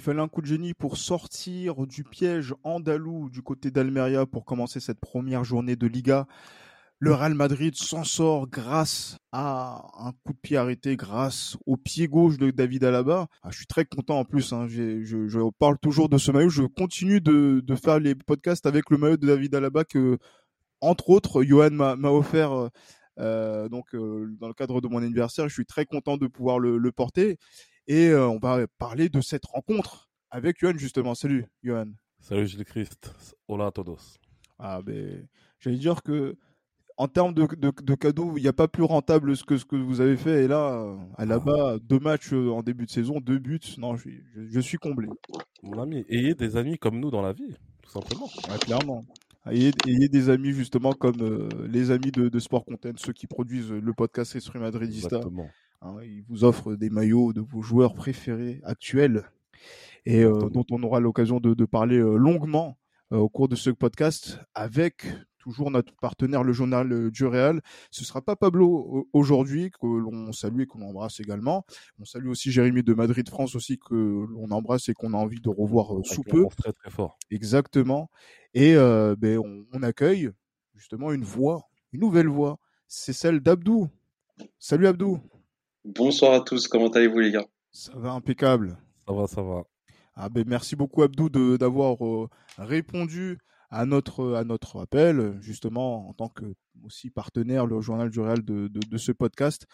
Il fallait un coup de génie pour sortir du piège andalou du côté d'Almeria pour commencer cette première journée de Liga. Le Real Madrid s'en sort grâce à un coup de pied arrêté, grâce au pied gauche de David Alaba. Ah, je suis très content en plus. Hein. Je, parle toujours de ce maillot. Je continue de, faire les podcasts avec le maillot de David Alaba que, entre autres, Johan m'a offert. Euh, donc, euh, dans le cadre de mon anniversaire, je suis très content de pouvoir le porter. Et euh, on va parler de cette rencontre avec Johan, justement. Salut, Johan. Salut, Gilles Christ. Hola a todos. Ah, ben, j'allais dire que en termes de, de, cadeaux, il n'y a pas plus rentable que ce que vous avez fait. Et là, à là-bas, deux matchs euh, en début de saison, deux buts. Non, je, je, suis comblé. Mon ami, ayez des amis comme nous dans la vie, tout simplement. clairement. Ayez, ayez, des amis justement comme euh, les amis de, de, Sport Content, ceux qui produisent le podcast Esprit Madridista. Exactement. Hein, il vous offre des maillots de vos joueurs préférés actuels et euh, dont on aura l'occasion de, parler euh, longuement euh, au cours de ce podcast avec toujours notre partenaire, le journal du Real. Ce sera pas Pablo aujourd'hui, que l'on salue et qu'on embrasse également. On salue aussi Jérémy de Madrid France aussi, que l'on embrasse et qu'on a envie de revoir sous peu. Très, très fort. Exactement. Et ben, on, on, accueille justement une voix, une nouvelle voix. C'est celle d'Abdou. Salut Abdou. Bonsoir à tous, comment allez-vous les gars? Ça va impeccable. Ça va, ça va. Ah ben merci beaucoup Abdou d'avoir euh, répondu à notre à notre appel, justement en tant que aussi partenaire le journal du Real de, de, ce podcast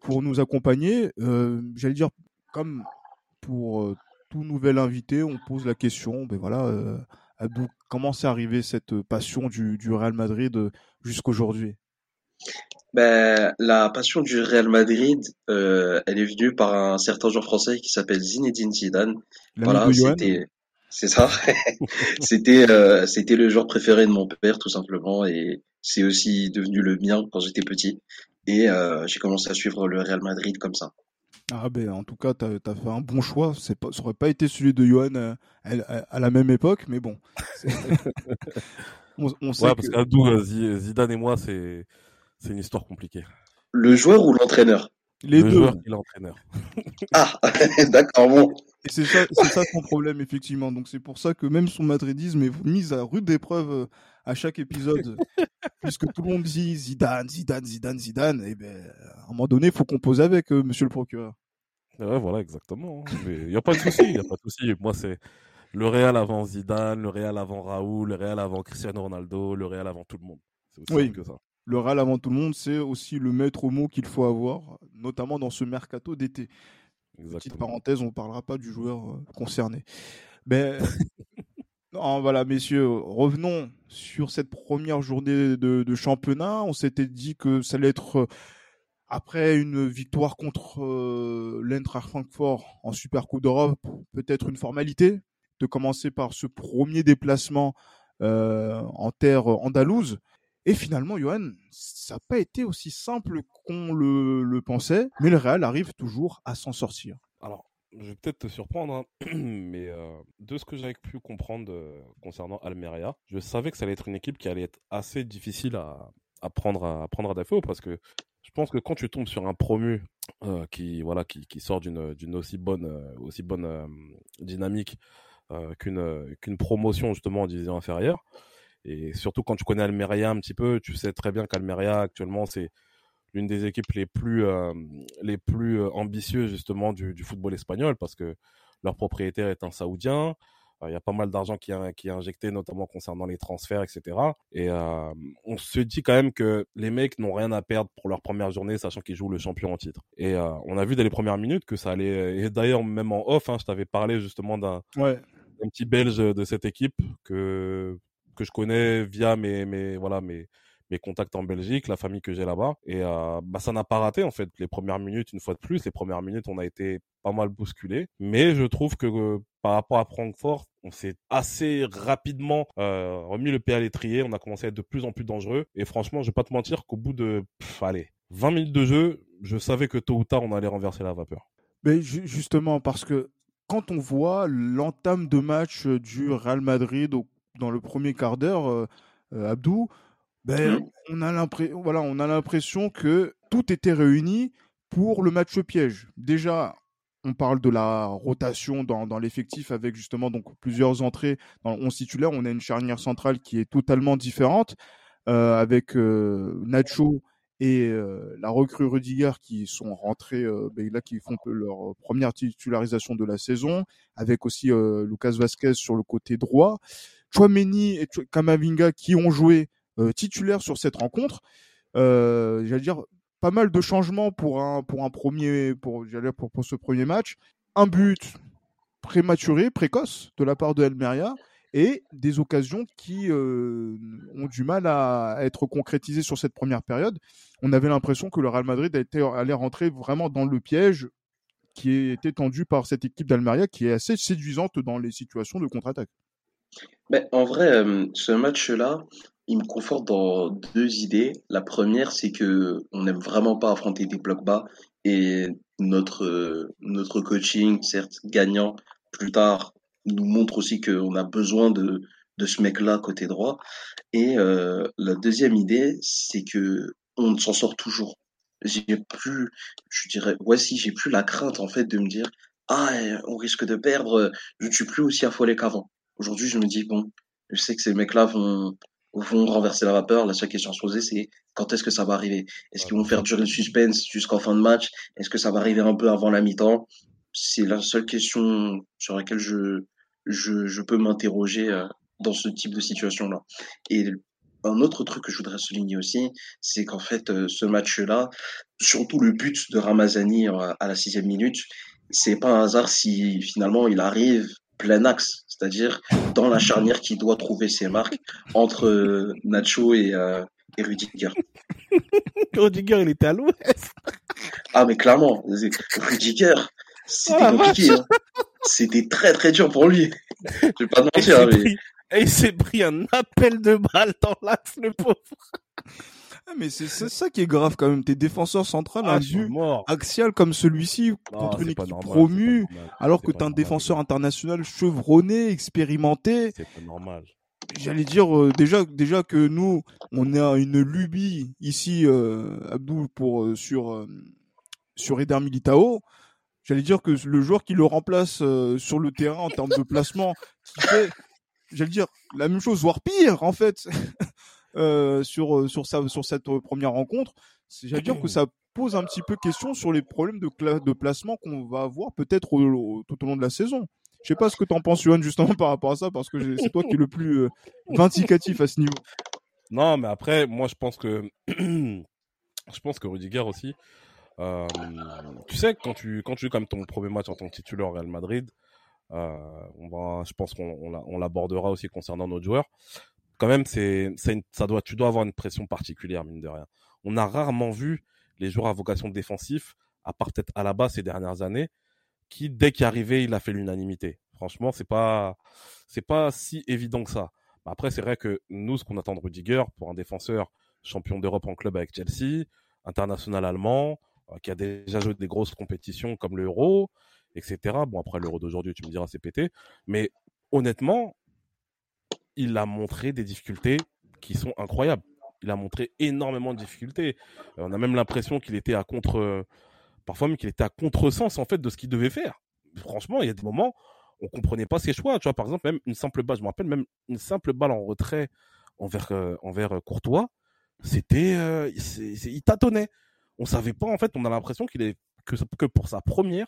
pour nous accompagner. Euh, J'allais dire comme pour euh, tout nouvel invité, on pose la question. Ben voilà, euh, Abdou, comment s'est arrivé cette passion du, du Real Madrid jusqu'aujourd'hui? Ben, la passion du Real Madrid, euh, elle est venue par un certain joueur français qui s'appelle Zinedine Zidane. Voilà, c'était, c'est ça. c'était, euh, c'était le joueur préféré de mon père, tout simplement, et c'est aussi devenu le mien quand j'étais petit. Et euh, j'ai commencé à suivre le Real Madrid comme ça. Ah ben en tout cas t'as as fait un bon choix. C'est pas, ça aurait pas été celui de Johan à, la même époque, mais bon. on, on, sait ouais, parce qu'Abdou, Zidane et moi c'est c'est une histoire compliquée. Le joueur ou l'entraîneur? Les le joueur et l'entraîneur. ah, d'accord, bon. Et c'est ça, ça son problème, effectivement. Donc c'est pour ça que même son madridisme est mis à rude épreuve euh, à chaque épisode. puisque tout le monde dit Zidane, Zidane, Zidane, Zidane. Et ben, à un moment donné, il faut composer avec, euh, monsieur le procureur. Ouais, voilà, exactement. Il n'y a pas de souci, il a pas de souci. Moi, c'est le Real avant Zidane, le Real avant Raoul, le Real avant Cristiano Ronaldo, le Real avant tout le monde. C'est aussi oui. que ça le Real avant tout le monde, c'est aussi le maître mot qu'il faut avoir, notamment dans ce mercato d'été. Petite parenthèse, on ne parlera pas du joueur euh, concerné. Mais non, voilà, messieurs, revenons sur cette première journée de, championnat. On s'était dit que ça allait être euh, après une victoire contre euh, l'Eintracht Francfort en Super Coupe d'Europe, peut-être une formalité de commencer par ce premier déplacement en terre andalouse. Et finalement, Johan, ça n'a pas été aussi simple qu'on le, pensait, mais le Real arrive toujours à s'en sortir. Alors, je vais peut-être te surprendre, hein, mais euh, de ce que j'avais pu comprendre euh, concernant Almeria, je savais que ça allait être une équipe qui allait être assez difficile à, prendre à, prendre à défaut parce que je pense que quand tu tombes sur un promu euh, qui voilà qui, sort d'une aussi bonne aussi bonne dynamique qu'une promotion justement en division inférieure et surtout quand tu connais Almeria un petit peu, tu sais très bien qu'Almeria actuellement c'est l'une des équipes les plus euh, les plus euh, ambitieuses justement du, du, football espagnol parce que leur propriétaire est un saoudien. Euh, il y a pas mal d'argent qui, qui est injecté, notamment concernant les transferts, etc. Et on se dit quand même que les mecs n'ont rien à perdre pour leur première journée, sachant qu'ils jouent le champion en titre. Et on a vu dès les premières minutes que ça allait. Et d'ailleurs, même en off, hein, je t'avais parlé justement d'un ouais. petit Belge de cette équipe que que je connais via mes, mes, voilà, mes, mes contacts en Belgique, la famille que j'ai là-bas. Et euh, bah, ça n'a pas raté, en fait. Les premières minutes, une fois de plus, les premières minutes, on a été pas mal bousculé. Mais je trouve que euh, par rapport à Francfort, on s'est assez rapidement euh, remis le pied à l'étrier. On a commencé à être de plus en plus dangereux. Et franchement, je vais pas te mentir qu'au bout de, allez, 20 minutes de jeu, je savais que tôt ou tard, on allait renverser la vapeur. Mais justement, parce que quand on voit l'entame de match du Real Madrid dans le premier quart d'heure, euh, euh, Abdou, ben, mmh. on a l'impression, voilà, on a l'impression que tout était réuni pour le match piège. Déjà, on parle de la rotation dans, dans l'effectif avec justement donc plusieurs entrées dans le 11 titulaire. On a une charnière centrale qui est totalement différente euh, avec euh, Nacho et euh, la recrue Rudiger qui sont rentrés ben là qui font leur première titularisation de la saison avec aussi Lucas Vasquez sur le côté droit. Chouameni et Kamavinga qui ont joué titulaires sur cette rencontre. J'allais dire pas mal de changements pour un, pour un premier, pour, pour, pour ce premier match. Un but prématuré, précoce de la part de Elmeria et des occasions qui euh, ont du mal à être concrétisées sur cette première période. On avait l'impression que le Real Madrid allait rentrer vraiment dans le piège qui était tendu par cette équipe d'Almeria qui est assez séduisante dans les situations de contre-attaque. Mais en vrai, euh, ce match-là, il me conforte dans deux idées. La première, c'est que on n'aime vraiment pas affronter des blocs bas et notre notre coaching, certes gagnant plus tard, nous montre aussi qu'on a besoin de de ce mec-là côté droit. Et euh, la deuxième idée, c'est que on s'en sort toujours. J'ai plus, je dirais, voici, j'ai plus la crainte en fait de me dire ah on risque de perdre. Je ne suis plus aussi affolé qu'avant. Aujourd'hui, je me dis bon, je sais que ces mecs-là vont vont renverser la vapeur. La seule question à se poser, c'est quand est-ce que ça va arriver? Est-ce qu'ils vont faire durer le suspense jusqu'en fin de match? Est-ce que ça va arriver un peu avant la mi-temps? C'est la seule question sur laquelle je, je, je peux m'interroger euh, dans ce type de situation-là. Et un autre truc que je voudrais souligner aussi, c'est qu'en fait, euh, ce match-là, surtout le but de Ramazani euh, à la sixième minute, c'est pas un hasard si finalement il arrive plein axe, c'est-à-dire dans la charnière qui doit trouver ses marques entre euh, Nacho et, euh, et Rudiger. Rudiger, il était à l'ouest. Ah, mais clairement, Rudiger, c'était ah, compliqué. Hein. C'était très très dur pour lui. Je vais pas mentir. Mais... Et il s'est pris un appel de balle dans l'axe, le pauvre. Mais c'est ça qui est grave quand même. Tes défenseurs centrales, ah, un axial comme celui-ci contre une équipe promue, alors que t'es un défenseur international chevronné, expérimenté. C'est pas normal. J'allais dire euh, déjà déjà que nous on a une lubie ici euh, Abdou pour euh, sur euh, sur Eder Militao. J'allais dire que le joueur qui le remplace sur le terrain en termes de placement, qui fait j'allais dire la même chose voire pire en fait Euh, sur euh, sur ça sur cette euh, première rencontre, j'allais dire que ça pose un petit peu question sur les problèmes de, de placement qu'on va avoir peut-être tout au long de la saison. Je sais pas ce que tu en penses, Johan, justement par rapport à ça, parce que c'est toi qui es le plus vindicatif à ce niveau. Non, mais après, moi, je pense que je pense que Rudiger aussi. Euh, tu sais, quand tu quand tu joues comme ton premier match en tant que titulaire au Real Madrid, euh, on va, je pense qu'on on l'abordera aussi concernant nos joueurs quand même, c'est, ça doit, tu dois avoir une pression particulière, mine de rien. On a rarement vu les joueurs à vocation défensif, à part peut-être à la base ces dernières années, qui, dès qu'il arrivait, il a fait l'unanimité. Franchement, c'est pas, c'est pas si évident que ça. Après, c'est vrai que nous, ce qu'on attend de Rudiger, pour un défenseur champion d'Europe en club avec Chelsea, international allemand, euh, qui a déjà joué des grosses compétitions comme l'Euro, etc. Bon, après l'Euro d'aujourd'hui, tu me diras, c'est pété. Mais honnêtement, il a montré des difficultés qui sont incroyables. Il a montré énormément de difficultés. Euh, on a même l'impression qu'il était à contre, parfois même qu'il était à contresens en fait de ce qu'il devait faire. Franchement, il y a des moments on comprenait pas ses choix. Tu vois, par exemple, même une simple balle, je me rappelle même une simple balle en retrait envers euh, envers euh, Courtois, c'était, il tâtonnait. On savait pas en fait. On a l'impression qu'il est que, que pour sa première,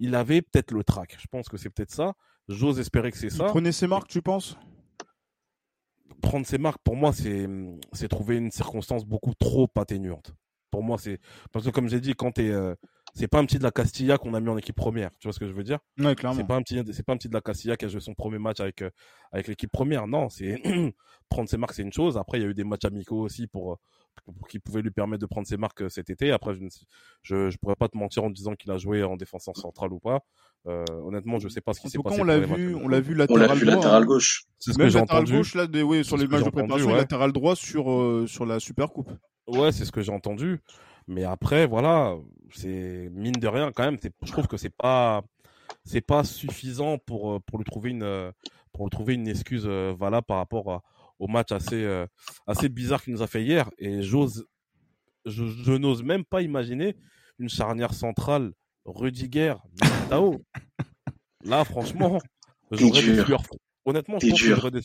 il avait peut-être le trac. Je pense que c'est peut-être ça. J'ose espérer que c'est ça. Il prenait ses marques, tu penses? Prendre ses marques, pour moi, c'est, trouver une circonstance beaucoup trop atténuante. Pour moi, c'est, parce que comme j'ai dit, quand t'es, euh, c'est pas un petit de la Castilla qu'on a mis en équipe première. Tu vois ce que je veux dire? Ouais, clairement. C'est pas un petit, c'est pas un petit de la Castilla qui a joué son premier match avec, euh, avec l'équipe première. Non, c'est, prendre ses marques, c'est une chose. Après, il y a eu des matchs amicaux aussi pour, pour qui pouvait lui permettre de prendre ses marques euh, cet été. Après, je ne je, je pourrais pas te mentir en disant qu'il a joué en défenseur central ou pas. Euh, honnêtement, je sais pas ce qui s'est passé. On l'a vu, on l'a vu latéral, droit, latéral gauche. C'est ce que j'ai entendu. gauche là, des, oui, sur les matchs de préparation, ouais. latéral droit sur euh, sur la Super Coupe. Ouais, c'est ce que j'ai entendu. Mais après, voilà, c'est mine de rien quand même. Je trouve que c'est pas c'est pas suffisant pour pour lui trouver une pour lui trouver une excuse valable par rapport à, au match assez assez bizarre qu'il nous a fait hier. Et j'ose je, je n'ose même pas imaginer une charnière centrale Rudiger, Militao. Là, franchement, j'aurais des sueurs Honnêtement, je pense que j'aurais des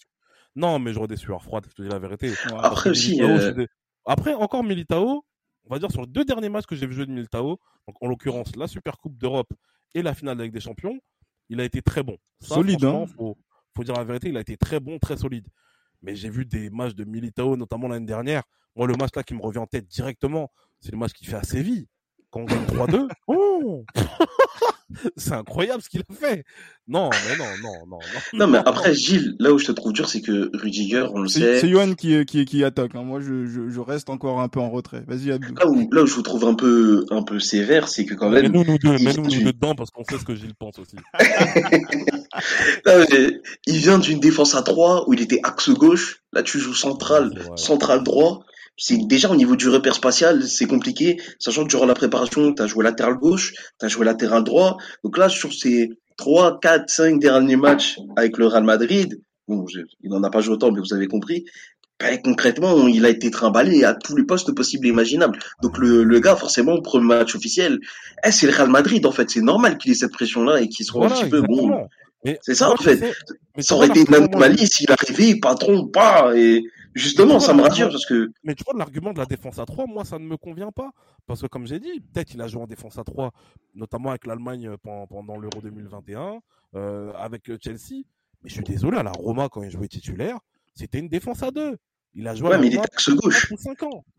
Non, mais j'aurais des sueurs froides, je te dis la vérité. Après aussi. Euh, Après, encore Militao, on va dire sur les deux derniers matchs que j'ai vu jouer de Militao, donc en l'occurrence la Super Coupe d'Europe et la finale avec des champions, il a été très bon. solide, hein faut, faut dire la vérité, il a été très bon, très solide. Mais j'ai vu des matchs de Militao, notamment l'année dernière. Moi, le match là qui me revient en tête directement, c'est le match qu'il fait à Séville. Quand on gagne 3-2. Oh c'est incroyable ce qu'il a fait. Non, mais non, non, non. Non, mais après, Gilles, là où je te trouve dur, c'est que Rudiger, on le sait. C'est Yohan qui, qui, qui attaque. Hein. Moi, je, je, je, reste encore un peu en retrait. Vas-y, Abdou. Là où, là où je vous trouve un peu, un peu sévère, c'est que quand même. Mais nous, nous deux, mais nous, nous deux dedans parce qu'on sait ce que Gilles pense aussi. il vient d'une défense à 3 où il était axe gauche. Là, tu joues central, central droit c'est déjà au niveau du repère spatial, c'est compliqué, sachant que durant la préparation, tu as joué latéral gauche, tu as joué latéral droit. Donc là, sur ces 3, 4, 5 derniers matchs avec le Real Madrid, bon, il n'en a pas joué autant, mais vous avez compris, ben, concrètement, il a été trimballé à tous les postes possibles et imaginables. Donc le, le gars, forcément, premier match officiel, eh, c'est le Real Madrid, en fait. C'est normal qu'il ait cette pression-là et qu'il soit un petit peu bon. C'est ça, en fait. ça aurait été une anomalie s'il arrivait, patron, pas, et Justement, ça me rassure parce que. Mais tu vois, l'argument de la défense à 3, moi, ça ne me convient pas. Parce que, comme j'ai dit, peut-être qu'il a joué en défense à 3, notamment avec l'Allemagne euh, pendant, l'Euro 2021, euh, avec euh, Chelsea. Mais je suis désolé, à la Roma, quand il jouait titulaire, c'était une défense à 2. Il a joué ouais, mais il était axe gauche.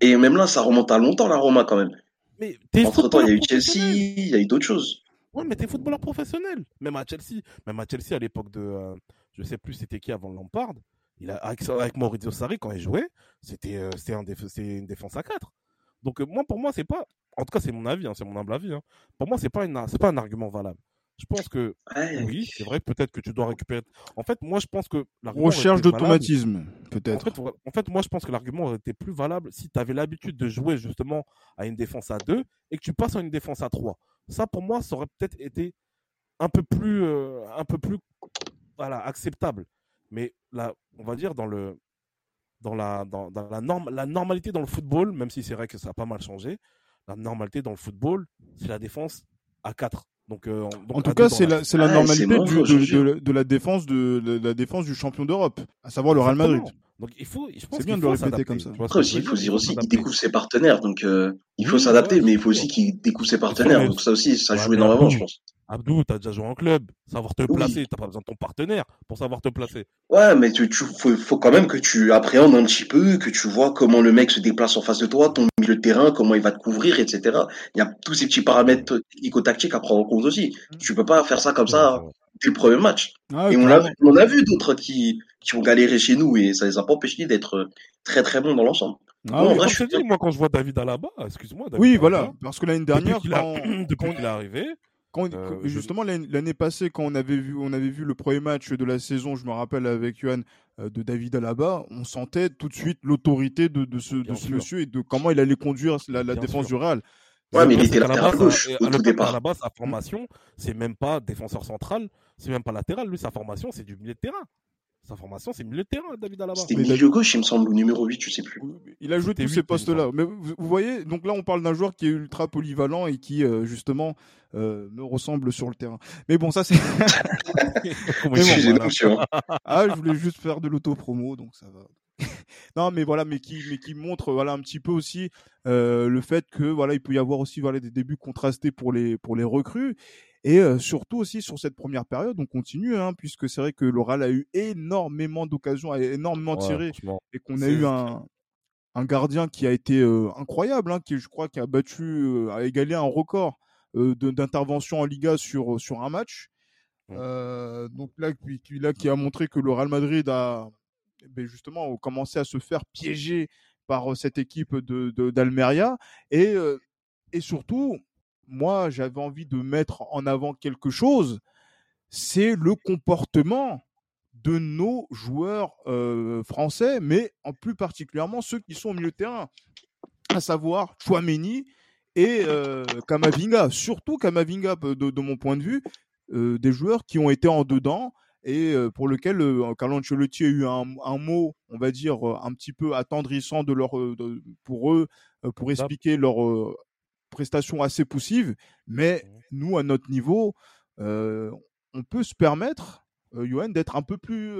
Et même là, ça remonte à longtemps, la Roma, quand même. Mais Entre temps, il y a eu Chelsea, il y a eu d'autres choses. Ouais, mais t'es footballeur professionnel. Même à Chelsea, même à Chelsea à l'époque de, euh, je sais plus c'était qui avant Lampard, il a, avec, Maurizio Sarri, quand il jouait, c'était euh, un une défense à 4. Donc, euh, moi, pour moi, c'est pas. En tout cas, c'est mon avis, hein, c'est mon humble avis. Hein. Pour moi, c'est pas, pas un argument valable. Je pense que oui, c'est vrai, peut-être que tu dois récupérer. En fait, moi, je pense que recherche d'automatisme, peut-être. En fait, moi, je pense que l'argument aurait été plus valable si tu avais l'habitude de jouer justement à une défense à 2 et que tu passes à une défense à 3. Ça, pour moi, ça aurait peut-être été un peu plus, euh, un peu plus, voilà, acceptable. Mais là, on va dire dans le dans la dans, la norme la normalité dans le football, même si c'est vrai que ça a pas mal changé, la normalité dans le football, c'est la défense à 4. Donc, euh, en tout cas, c'est la, c'est la normalité de, de, la défense de, la défense du champion d'Europe, à savoir le Real Madrid. Donc il faut, c'est bien de le répéter comme ça. Après aussi, il faut dire aussi qu'il découvre ses partenaires, donc euh, il faut s'adapter, mais il faut aussi qu'il découvre ses partenaires. Donc ça aussi, ça joue énormément, je pense. Abdou, t'as déjà joué en club, savoir te placer, t'as pas besoin de ton partenaire pour savoir te placer. Ouais, mais tu, tu faut, faut, quand même que tu appréhendes un petit peu, que tu vois comment le mec se déplace en face de toi, ton milieu de terrain, comment il va te couvrir, etc. Il y a tous ces petits paramètres technico-tactiques à prendre en compte aussi. Mmh. Tu peux pas faire ça comme ça dès le premier match. Ah et on, a, on a vu d'autres qui, qui ont galéré chez nous et ça les a pas empêchés d'être très très bons dans l'ensemble. Ah moi, je dis, moi, quand je vois David Alaba, excuse-moi. oui, voilà, parce que l'année dernière, depuis qu'il est arrivé, quand, euh, justement l'année passée, quand on avait vu, on avait vu le premier match de la saison, je me rappelle avec Johan euh, de David Alaba, on sentait tout de suite l'autorité de, de, ce, de ce monsieur et de comment il allait conduire la, la défense du Real. Ouais, mais il était latéral gauche au tout départ. À la base, sa formation, c'est même pas défenseur central, c'est même pas latéral. Lui, sa formation, c'est du milieu de terrain. Sa formation, c'est milieu de terrain, David Alaba. C'était milieu gauche, il me semble, ou numéro 8, je sais plus. Il a joué tous ces postes-là. Mais vous, voyez, donc là, on parle d'un joueur qui est ultra polyvalent et qui, euh, justement, euh, me ressemble sur le terrain. Mais bon, ça, c'est. Ah, je voulais juste faire de l'auto-promo, donc ça va. non, mais voilà, mais qui, mais qui montre voilà un petit peu aussi euh, le fait que voilà, il peut y avoir aussi voilà des débuts contrastés pour les pour les recrues et surtout aussi sur cette première période, on continue, hein, puisque c'est vrai que l'oral a eu énormément d'occasions, a énormément tiré, et qu'on a eu un, un gardien qui a été incroyable, hein, qui je crois qui a battu, a égalé un record d'intervention en Liga sur sur un match. Mmh. donc là, qui, là, qui a montré que le Real Madrid a ben justement commencé à se faire piéger par cette équipe de d'Almeria et et surtout moi, j'avais envie de mettre en avant quelque chose, c'est le comportement de nos joueurs français, mais en plus particulièrement ceux qui sont au milieu terrain, à savoir Chouameni et Kamavinga. Surtout Kamavinga, de, mon point de vue, des joueurs qui ont été en dedans et pour lequel Carlo Ancelotti a eu un, mot, on va dire, un petit peu attendrissant de leur, pour eux, pour expliquer leur prestations assez poussives, mais mmh. nous, à notre niveau, on peut se permettre, Johan, d'être un peu plus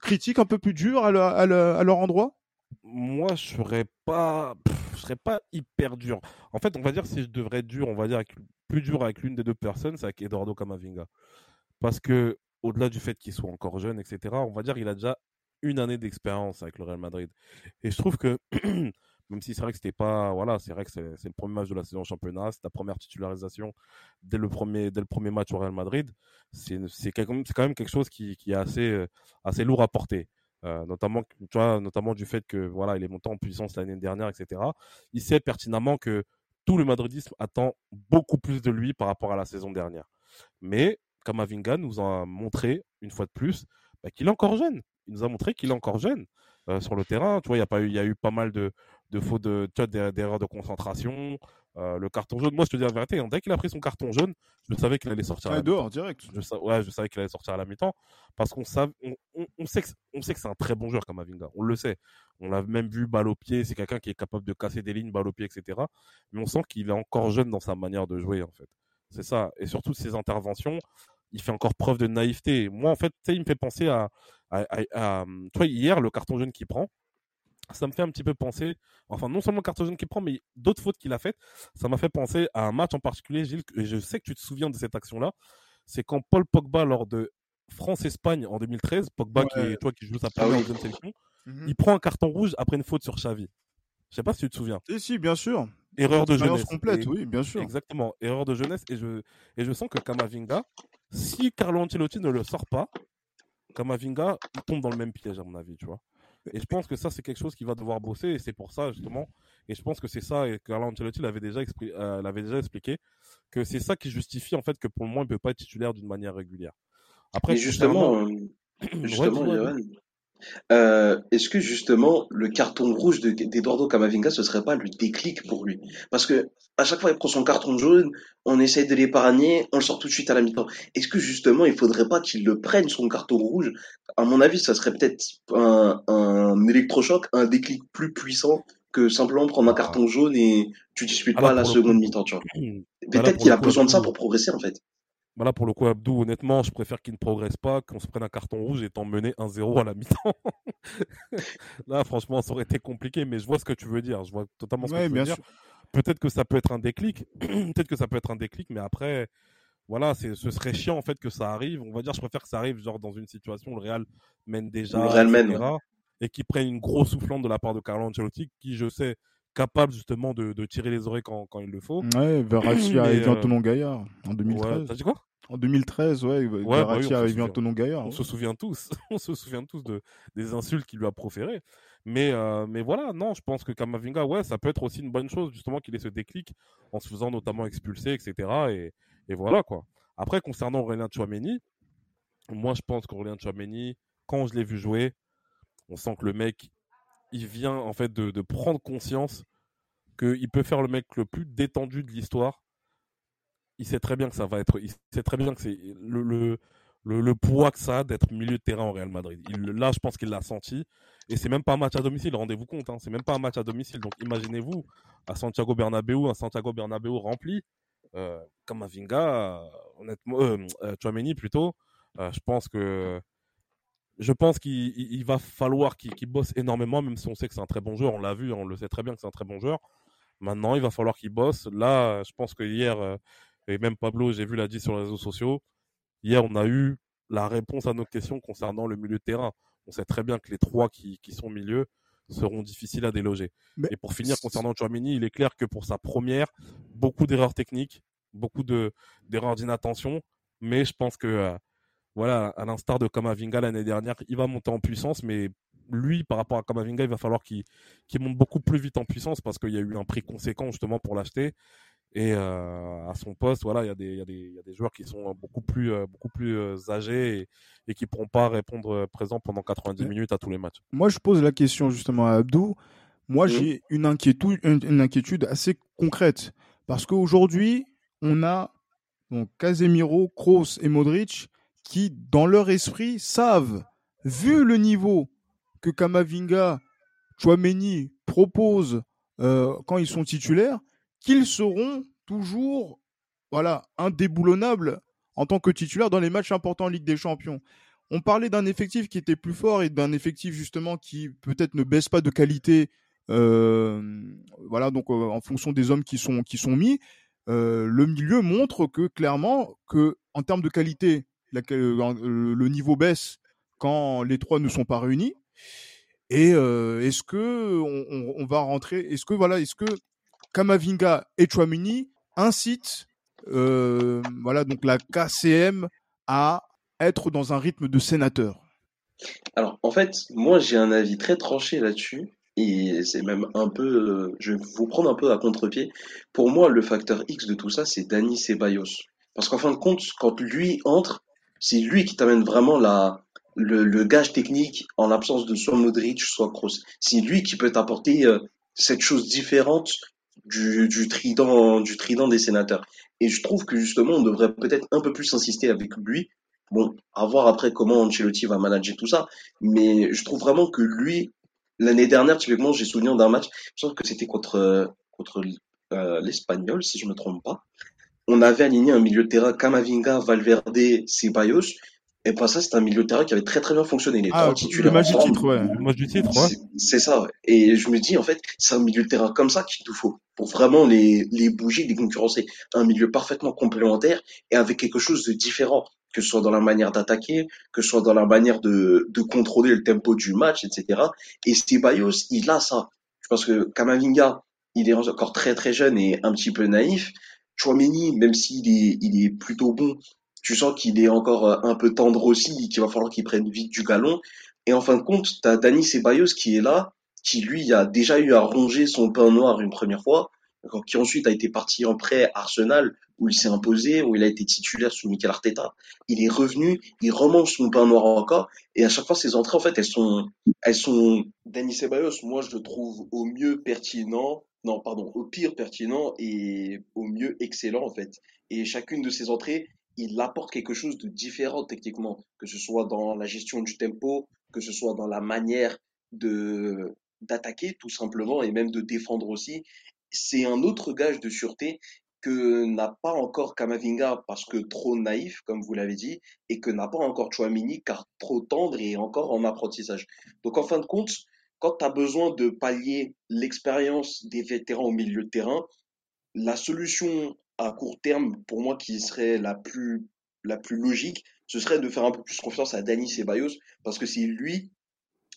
critique, un peu plus dur à, leur endroit? Moi, je serais pas, je serais pas hyper dur. En fait, on va dire si je devrais être dur, on va dire plus dur avec l'une des deux personnes, c'est avec Eduardo Camavinga, parce que au-delà du fait qu'il soit encore jeune, etc., on va dire qu'il a déjà une année d'expérience avec le Real Madrid. Et je trouve que, même si c'est vrai que c'était pas, voilà, c'est vrai que c'est le premier match de la saison championnat, c'est ta première titularisation dès le premier, dès le premier match au Real Madrid, c'est quand même quelque chose qui, qui est assez, euh, assez lourd à porter. Euh, notamment, tu vois, notamment du fait que voilà, il est monté en puissance l'année dernière, etc. Il sait pertinemment que tout le madridisme attend beaucoup plus de lui par rapport à la saison dernière. Mais Kamavinga nous a montré une fois de plus bah, qu'il est encore jeune il nous a montré qu'il est encore jeune euh, sur le terrain. Tu vois, il y a pas eu, il y a eu pas mal de, de fautes de, d'erreurs de concentration. Euh, le carton jaune, moi je te dis la vérité, hein, dès qu'il a pris son carton jaune, je savais qu'il allait sortir. à dehors direct. Je, ouais, je savais qu'il allait sortir à la mi-temps parce qu'on savait, on, sait que, on sait que c'est un très bon joueur comme Avinga. On le sait. On l'a même vu balle au pied. C'est quelqu'un qui est capable de casser des lignes, balle au pied, etc. Mais on sent qu'il est encore jeune dans sa manière de jouer en fait. C'est ça. Et surtout ses interventions, il fait encore preuve de naïveté. Moi, en fait, il me fait penser à, à, toi, hier, le carton jaune qu'il prend, ça me fait un petit peu penser, enfin, non seulement le carton jaune qu'il prend, mais d'autres fautes qu'il a faites. Ça m'a fait penser à un match en particulier, Gilles, et je sais que tu te souviens de cette action-là. C'est quand Paul Pogba, lors de France-Espagne en 2013, Pogba, qui, est, toi, qui joue sa première ah sélection, mmh il prend un carton rouge après une faute sur Xavi. Je sais pas si tu te souviens. Si, si, bien sûr. Erreur de jeunesse. complète, oui, bien sûr. Exactement. Erreur de jeunesse. Et je, et je sens que Kamavinga, si Carlo Ancelotti ne le sort pas, Kamavinga, il tombe dans le même piège, à mon avis, tu vois. Et je pense que ça, c'est quelque chose qu'il va devoir bosser, et c'est pour ça, justement. Et je pense que c'est ça, et Carlo Ancelotti l'avait déjà, euh, l'avait déjà expliqué, que c'est ça qui justifie, en fait, que pour le moment, il ne peut pas être titulaire d'une manière régulière. Après, justement, justement, euh, est-ce que justement le carton rouge d'Eduardo Camavinga ce serait pas le déclic pour lui? Parce que à chaque fois il prend son carton jaune, on essaye de l'épargner, on le sort tout de suite à la mi-temps. Est-ce que justement il faudrait pas qu'il le prenne son carton rouge? À mon avis, ça serait peut-être un, un électrochoc, un déclic plus puissant que simplement prendre un carton jaune et tu disputes ah, pas la seconde mi-temps. Tu vois. Peut-être qu'il a besoin de ça pour progresser en fait. Voilà, pour le coup, Abdou, honnêtement, je préfère qu'il ne progresse pas, qu'on se prenne un carton rouge étant mené 1-0 à la mi-temps. Là, franchement, ça aurait été compliqué, mais je vois ce que tu veux dire. Je vois totalement ce que tu veux dire. Peut-être que ça peut être un déclic. Peut-être que ça peut être un déclic, mais après, voilà, ce serait chiant en fait que ça arrive. On va dire, je préfère que ça arrive genre dans une situation où le Real mène déjà, le Real mène, et qui prenne une grosse soufflante de la part de Carlo Ancelotti, qui je sais capable justement de, tirer les oreilles quand, il le faut. Ouais, Verratti a été Antonin Gaillard en 2013. Ouais, T'as dit quoi? En 2013, ouais, ouais Verratti bah oui, Antonin Gaillard. On se souvient tous, on se souvient tous de, des insultes qu'il lui a proférées. Mais, euh, mais voilà, non, je pense que Kamavinga, ouais, ça peut être aussi une bonne chose, justement, qu'il ait ce déclic en se faisant notamment expulser, etc. Et, et voilà, quoi. Après, concernant Aurélien Chouameni, moi, je pense qu'Aurélien Chouameni, quand je l'ai vu jouer, on sent que le mec, il vient, en fait, de, de prendre conscience qu'il peut faire le mec le plus détendu de l'histoire il sait très bien que ça va être, il sait très bien que c'est le, le, le, poids que ça a d'être milieu de terrain au Real Madrid. Là, je pense qu'il l'a senti. Et c'est même pas un match à domicile, rendez-vous compte. Hein, c'est même pas un match à domicile. Donc imaginez-vous, à Santiago Bernabéu, un Santiago Bernabéu rempli, euh, comme Vinga, honnêtement, euh, euh, Chouameni plutôt, euh, je pense que je pense qu'il va falloir qu'il bosse énormément, même si on sait que c'est un très bon joueur. On l'a vu, on le sait très bien que c'est un très bon joueur. Maintenant, il va falloir qu'il bosse. Là, je pense que hier, et même Pablo, j'ai vu l'a dit sur les réseaux sociaux. Hier, on a eu la réponse à nos questions concernant le milieu de terrain. On sait très bien que les trois qui, sont au milieu seront difficiles à déloger. et pour finir, concernant Chouamini, il est clair que pour sa première, beaucoup d'erreurs techniques, beaucoup d'erreurs d'inattention. Mais je pense que, euh, voilà, à l'instar de Kamavinga l'année dernière, il va monter en puissance, mais lui, par rapport à Kamavinga, il va falloir qu'il monte beaucoup plus vite en puissance parce qu'il y a eu un prix conséquent justement pour l'acheter. Et euh, à son poste, voilà, il y, a des, y, a des, y a des joueurs qui sont beaucoup plus, euh, beaucoup plus euh, âgés et, et qui ne pourront pas répondre présent pendant 90 minutes à tous les matchs. Moi, je pose la question justement à Abdou. Moi, j'ai une inquiétude, une, inquiétude assez concrète. Parce qu'aujourd'hui, on a donc Casemiro, Kroos et Modric qui, dans leur esprit, savent, vu le niveau que Kamavinga, Chouameni proposent quand ils sont titulaires, qu'ils seront toujours voilà, indéboulonnables en tant que titulaire dans les matchs importants en Ligue des Champions. On parlait d'un effectif qui était plus fort et d'un effectif justement qui peut-être ne baisse pas de qualité. Euh, voilà, donc euh, en fonction des hommes qui sont qui sont mis, euh, le milieu montre que clairement que en termes de qualité, le niveau baisse quand les trois ne sont pas réunis. Et est-ce que on, va rentrer Est-ce que voilà, est-ce que Kamavinga et Chouamini incitent voilà donc la KCM à être dans un rythme de sénateur Alors, en fait, moi, j'ai un avis très tranché là-dessus. Et c'est même un peu, euh, je vais vous prendre un peu à contre-pied. Pour moi, le facteur X de tout ça, c'est Dani Ceballos. Parce qu'en fin de compte, quand lui entre, c'est lui qui t'amène vraiment la, le, gage technique en l'absence de soit Modric, soit Kroos. C'est lui qui peut t'apporter euh, cette chose différente du, du, trident, du trident des sénateurs. Et je trouve que justement, on devrait peut-être un peu plus insister avec lui Bon, à voir après comment Ancelotti va manager tout ça. Mais je trouve vraiment que lui, l'année dernière, typiquement, j'ai souvenir d'un match, je pense que c'était contre, contre euh, l'Espagnol, si je me trompe pas. On avait aligné un milieu de terrain Camavinga, Valverde, Ceballos. Et pas ça, c'est un milieu de terrain qui avait très très bien fonctionné. Les ah, Le match du titre, ouais. Le match du titre, ouais. C'est ça. Et je me dis, en fait, c'est un milieu de terrain comme ça qu'il nous faut. Pour vraiment les, les bouger, les concurrencer. Un milieu parfaitement complémentaire et avec quelque chose de différent que ce soit dans la manière d'attaquer, que ce soit dans la manière de, de contrôler le tempo du match, etc. Et Ceballos, il a ça. Je pense que Kamavinga, il est encore très très jeune et un petit peu naïf. Chouameni, même s'il est, il est plutôt bon, tu sens qu'il est encore euh, un peu tendre aussi, qu'il va falloir qu'il prenne vite du galon. Et en fin de compte, tu as Dani Ceballos qui est là, qui lui a déjà eu à ronger son pain noir une première fois, qui ensuite a été parti en prêt à Arsenal, où il s'est imposé, où il a été titulaire sous Mikel Arteta. Il est revenu, il remange son pain noir encore, et à chaque fois ses entrées, en fait, elles sont, elles sont. Dani Ceballos, moi, je le trouve au mieux pertinent, non, pardon, au pire pertinent et au mieux excellent, en fait. Et chacune de ses entrées, il apporte quelque chose de différent techniquement, que ce soit dans la gestion du tempo, que ce soit dans la manière de d'attaquer tout simplement et même de défendre aussi c'est un autre gage de sûreté que n'a pas encore Kamavinga parce que trop naïf, comme vous l'avez dit, et que n'a pas encore Chouamini car trop tendre et encore en apprentissage. Donc en fin de compte, quand tu as besoin de pallier l'expérience des vétérans au milieu de terrain, la solution à court terme, pour moi, qui serait la plus, la plus logique, ce serait de faire un peu plus confiance à Dani Ceballos parce que c'est lui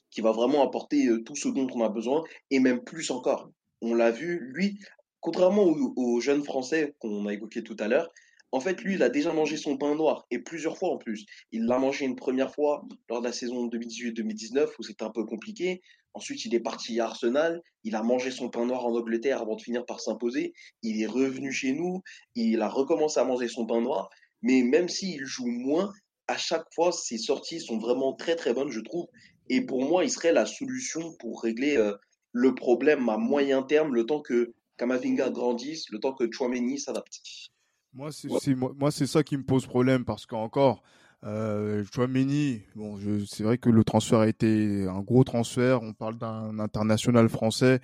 qui va vraiment apporter euh, tout ce dont on a besoin et même plus encore on l'a vu, lui, contrairement aux, jeunes Français qu'on a évoqué tout à l'heure, en fait, lui, il a déjà mangé son pain noir, et plusieurs fois en plus. Il l'a mangé une première fois lors de la saison 2018-2019, où c'était un peu compliqué. Ensuite, il est parti à Arsenal, il a mangé son pain noir en Angleterre avant de finir par s'imposer. Il est revenu chez nous, il a recommencé à manger son pain noir. Mais même s'il joue moins, à chaque fois, ses sorties sont vraiment très très bonnes, je trouve. Et pour moi, il serait la solution pour régler euh, le problème à moyen terme, le temps que Kamavinga grandisse, le temps que Chouameni s'adapte. Moi, c'est moi, c'est ça qui me pose problème parce qu'encore, euh, Chouameni, bon, c'est vrai que le transfert a été un gros transfert. On parle d'un international français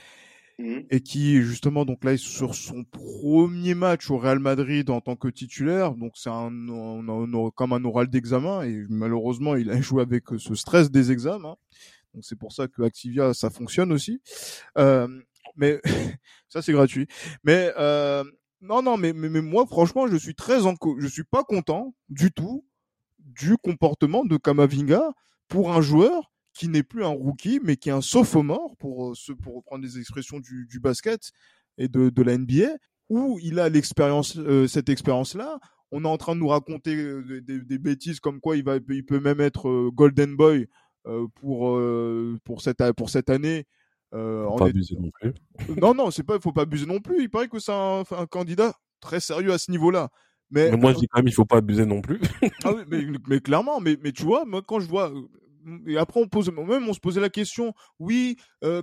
mmh. et qui justement donc là est sur son premier match au Real Madrid en tant que titulaire. Donc c'est un, comme un oral d'examen et malheureusement il a joué avec ce stress des examens. Donc c'est pour ça que Activia ça fonctionne aussi. Euh, mais ça c'est gratuit. Mais euh, non non mais, mais, moi franchement je suis très en je suis pas content du tout du comportement de Kamavinga pour un joueur qui n'est plus un rookie mais qui est un sophomore pour euh, pour reprendre des expressions du, du basket et de, de la NBA où il a l'expérience cette expérience là on est en train de nous raconter des, des, bêtises comme quoi il va il peut même être golden boy euh, pour, euh, pour, cette, pour cette année. Euh, faut pas abuser non plus. non, non, c'est pas, faut pas abuser non plus. Il paraît que c'est un, candidat très sérieux à ce niveau-là. Mais, moi, je dis quand même, il faut pas abuser non plus. ah oui, mais, mais, clairement, mais, mais tu vois, moi, quand je vois, et après, on pose, même on se posait la question, oui,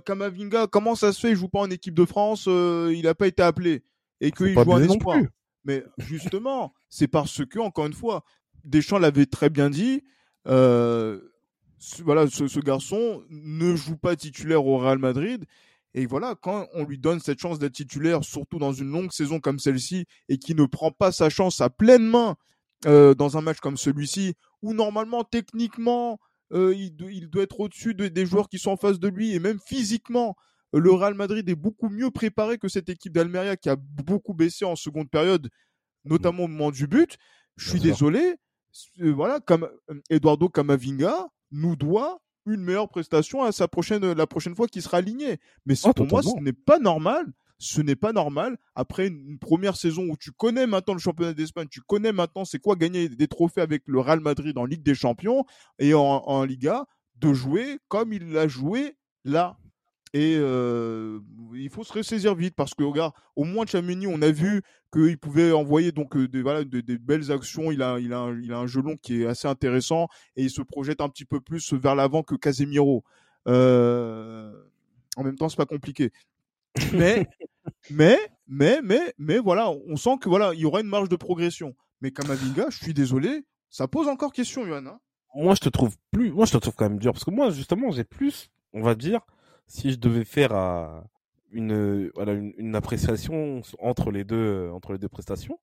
Kamavinga, comment ça se fait, il joue pas en équipe de France, il n'a pas été appelé, et qu'il joue en espoir. Mais justement, c'est parce que, encore une fois, Deschamps l'avait très bien dit, euh, voilà, ce, garçon ne joue pas titulaire au Real Madrid Et voilà, quand on lui donne cette chance d'être titulaire, surtout dans une longue saison comme celle-ci, et qui ne prend pas sa chance à pleine main euh, dans un match comme celui-ci, où normalement, techniquement, euh, il, doit être au-dessus des joueurs qui sont en face de lui, et même physiquement, le Real Madrid est beaucoup mieux préparé que cette équipe d'Almeria qui a beaucoup baissé en seconde période, notamment au moment du but. Je suis désolé, euh, voilà, comme Eduardo Camavinga nous doit une meilleure prestation à sa prochaine, la prochaine fois qu'il sera aligné. Mais oh, pour moi, ce n'est pas normal. Ce n'est pas normal. Après une, première saison où tu connais maintenant le championnat d'Espagne, tu connais maintenant c'est quoi gagner des trophées avec le Real Madrid en Ligue des Champions et en, en Liga, de jouer comme il l'a joué là. Et il faut se ressaisir vite parce que, regarde, au moins Chamini, on a vu qu'il pouvait envoyer donc des, voilà, des, belles actions. Il a, il, a un, il a un jeu long qui est assez intéressant et il se projette un petit peu plus vers l'avant que Casemiro. En même temps, c'est pas compliqué. Mais, mais, mais, mais, mais voilà, on sent que voilà, il y aura une marge de progression. Mais Kamavinga, je suis désolé, ça pose encore question, Yohan. Hein. moi, je te trouve plus, moi, je te trouve quand même dur parce que moi, justement, j'ai plus, on va dire, si je devais faire une, voilà, une, appréciation entre les deux, entre les deux prestations,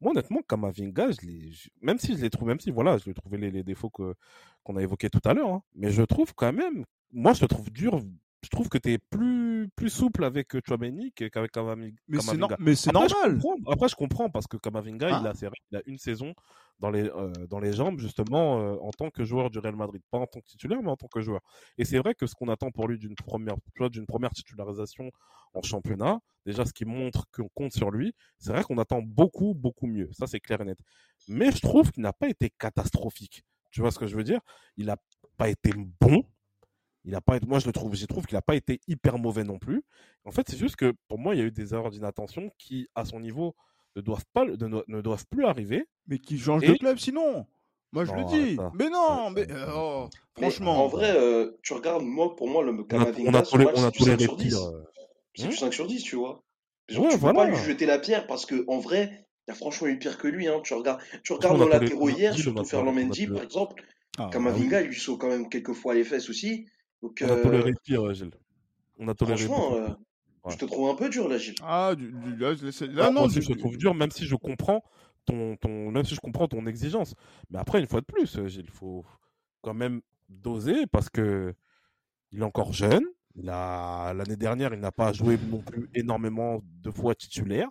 moi honnêtement, Kamavinga, je même si je l'ai trouvé, même si voilà, je l'ai trouvé les, les, défauts que qu'on a évoqués tout à l'heure, hein, mais je trouve quand même, moi je trouve dur je trouve que tu es plus, plus souple avec Chouameni qu'avec Kamavinga. Mais c'est, normal. après, je comprends parce que Kamavinga, il, ah. a, il a une saison dans les, euh, dans les jambes, justement, euh, en tant que joueur du Real Madrid. Pas en tant que titulaire, mais en tant que joueur. Et c'est vrai que ce qu'on attend pour lui d'une première, d'une première titularisation en championnat, déjà ce qui montre qu'on compte sur lui, c'est vrai qu'on attend beaucoup, beaucoup mieux. Ça, c'est clair et net. Mais je trouve qu'il n'a pas été catastrophique. Tu vois ce que je veux dire? Il n'a pas été bon, il a pas été, moi, je le trouve, je trouve qu'il n'a pas été hyper mauvais non plus. En fait, c'est juste que pour moi, il y a eu des erreurs d'inattention qui, à son niveau, ne doivent, pas, ne, doivent plus arriver. Mais qui change de club sinon? Moi, je le dis. Mais non, mais oh, franchement. en vrai, euh, tu regardes, moi, pour moi, le Kamavinga, on a, tous les, on a tous les sur 10. C'est du 5 sur 10, tu vois. Genre, tu peux pas lui jeter la pierre parce que en vrai, il y a franchement eu pire que lui. Hein. Tu regardes, tu regardes dans latéraux hier, surtout Ferland Mendy, par exemple. Ah, bah Kamavinga, il lui saute quand même quelques fois les fesses aussi on a toléré pire, Gilles. On a toléré Franchement, euh, je te trouve un peu dur là, Gilles. Ah, là, non, je te trouve dur, même si je comprends ton, ton, même si je comprends ton exigence. Mais après, une fois de plus, Gilles, il faut quand même doser parce que il est encore jeune. L'année dernière, il n'a pas joué non plus énormément de fois titulaire.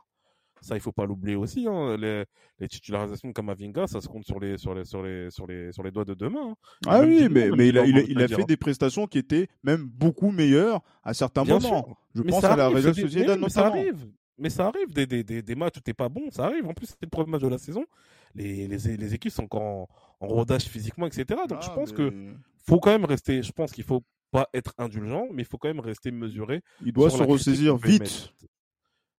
Ça, il faut pas l'oublier aussi. Hein. Les, les, titularisations de Kamavinga, ça se compte sur les, sur les, sur les, sur les, sur les doigts de deux mains. Hein. Ah oui, mais, mais il a, il a, fait des prestations qui étaient même beaucoup meilleures à certains moments. Je pense à la Real Sociedad mais, ça arrive. Mais ça arrive, des, des, des, des matchs où t'es pas bon, ça arrive. En plus, c'était le premier match de la saison. Les, les, les équipes sont encore en, en, rodage physiquement, etc. Donc je ah, pense que faut quand même rester. Je pense qu'il faut pas être indulgent, mais il faut quand même rester mesuré. Il doit se ressaisir vite.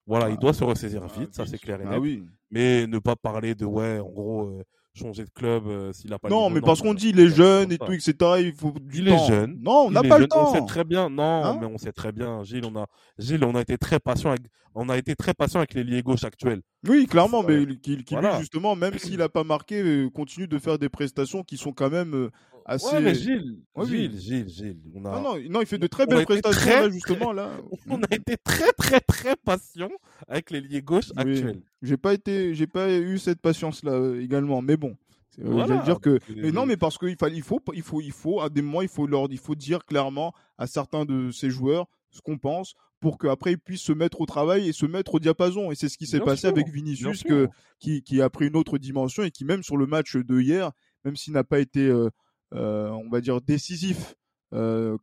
Voilà, il doit se ressaisir ah, vite, ça c'est clair et ah net. Mais ne pas parler de ouais, en gros, euh, changer de club euh, s'il a pas. Non, mais parce qu'on dit il est jeune et tout, etc. Il faut du il est jeune. Non, on n'a pas le temps. On sait très bien. Non, hein mais on sait très bien. Gilles, on a, Gilles, on a été très patient. Avec... On a été très patient avec les liés gauche actuels. Oui, clairement, mais qui, justement, même s'il n'a pas marqué, euh, continue de faire des prestations qui sont quand même assez. Ouais, mais Gilles, Gilles, Gilles, Gilles, on a... non, non, il fait de très belles prestations justement là. on a été très, très, très patient avec les liés gauche actuels. J'ai pas été, pas eu cette patience là euh, également, mais bon. Voilà, dire que, mais non, mais parce qu'il il faut, il faut, il faut, à des moments, il faut leur, il faut dire clairement à certains de ces joueurs ce qu'on pense pour qu'après ils puissent se mettre au travail et se mettre au diapason. Et c'est ce qui s'est passé avec Vinicius que, qui, qui, a pris une autre dimension et qui même sur le match de hier, même s'il n'a pas été euh, euh, on va dire, décisif. Euh,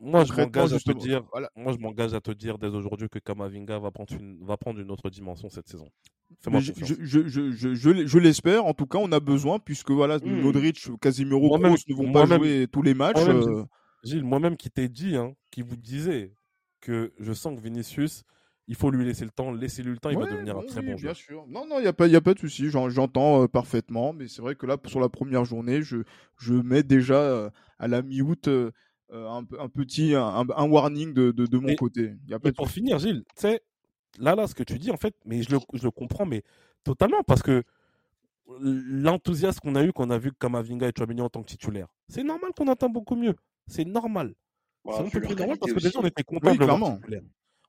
moi, je m'engage à te dire, moi, je m'engage à te dire dès aujourd'hui que Kamavinga va prendre une, va prendre une autre dimension cette saison. Je, je, je, je l'espère. En tout cas, on a besoin puisque voilà, mmh. Modric, Casemiro, Kroos ne vont pas jouer tous les matchs. Moi euh. Gilles, moi-même qui t'ai dit, hein, qui vous disait que je sens que Vinicius, il faut lui laisser le temps, laisser-lui le temps, il va devenir un très bon joueur. Bien sûr. Non, non, il n'y a, pas, y a pas de souci, j'entends euh, parfaitement, mais c'est vrai que là, sur la première journée, je, je mets déjà euh, à la mi-août euh, un, un, petit un, warning de, de, de mon côté. Y a pas pour finir, Gilles, tu sais, là, là, ce que tu dis, en fait, mais je le, je le comprends, mais totalement, parce que l'enthousiasme qu'on a eu quand on a vu Kamavinga et Chouamini en tant que titulaire, c'est normal qu'on entend beaucoup mieux. C'est normal. c'est un peu plus normal parce que déjà, on était content de le voir titulaire.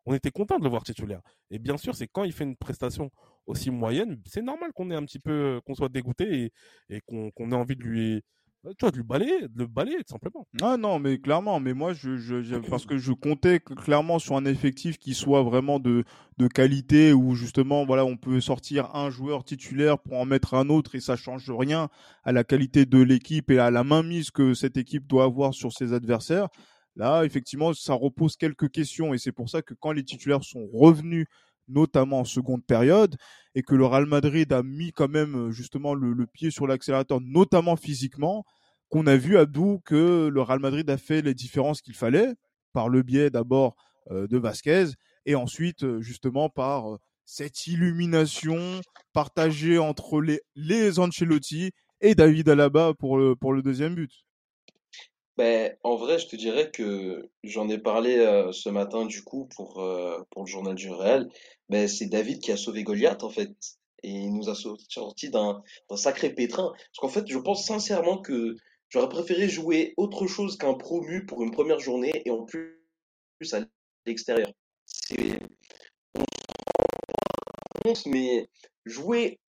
On était content de le voir titulaire. Et bien sûr, c'est quand il fait une prestation aussi moyenne, c'est normal qu'on ait un petit peu, qu'on soit dégoûté et, qu'on ait envie de lui, tu vois, de le balayer, de le balayer, tout simplement. Ah non, mais clairement, mais moi, je, parce que je comptais clairement sur un effectif qui soit vraiment de, de qualité, où justement, voilà, on peut sortir un joueur titulaire pour en mettre un autre et ça change rien à la qualité de l'équipe et à la mainmise que cette équipe doit avoir sur ses adversaires. Là, effectivement, ça repose quelques questions et c'est pour ça que quand les titulaires sont revenus notamment en seconde période, et que le Real Madrid a mis quand même euh, justement le, pied sur l'accélérateur, notamment physiquement, qu'on a vu Abdou que le Real Madrid a fait les différences qu'il fallait, par le biais d'abord euh, de Vasquez, et ensuite euh, justement par cette illumination partagée entre les, Ancelotti et David Alaba pour le deuxième but. Ben, en vrai, je te dirais que j'en ai parlé euh, ce matin du coup pour, euh, pour le journal du Réel. Ben, c'est David qui a sauvé Goliath en fait. Et il nous a sorti d'un sacré pétrin. Parce qu'en fait, je pense sincèrement que j'aurais préféré jouer autre chose qu'un promu pour une première journée et en plus à l'extérieur. C'est mais jouer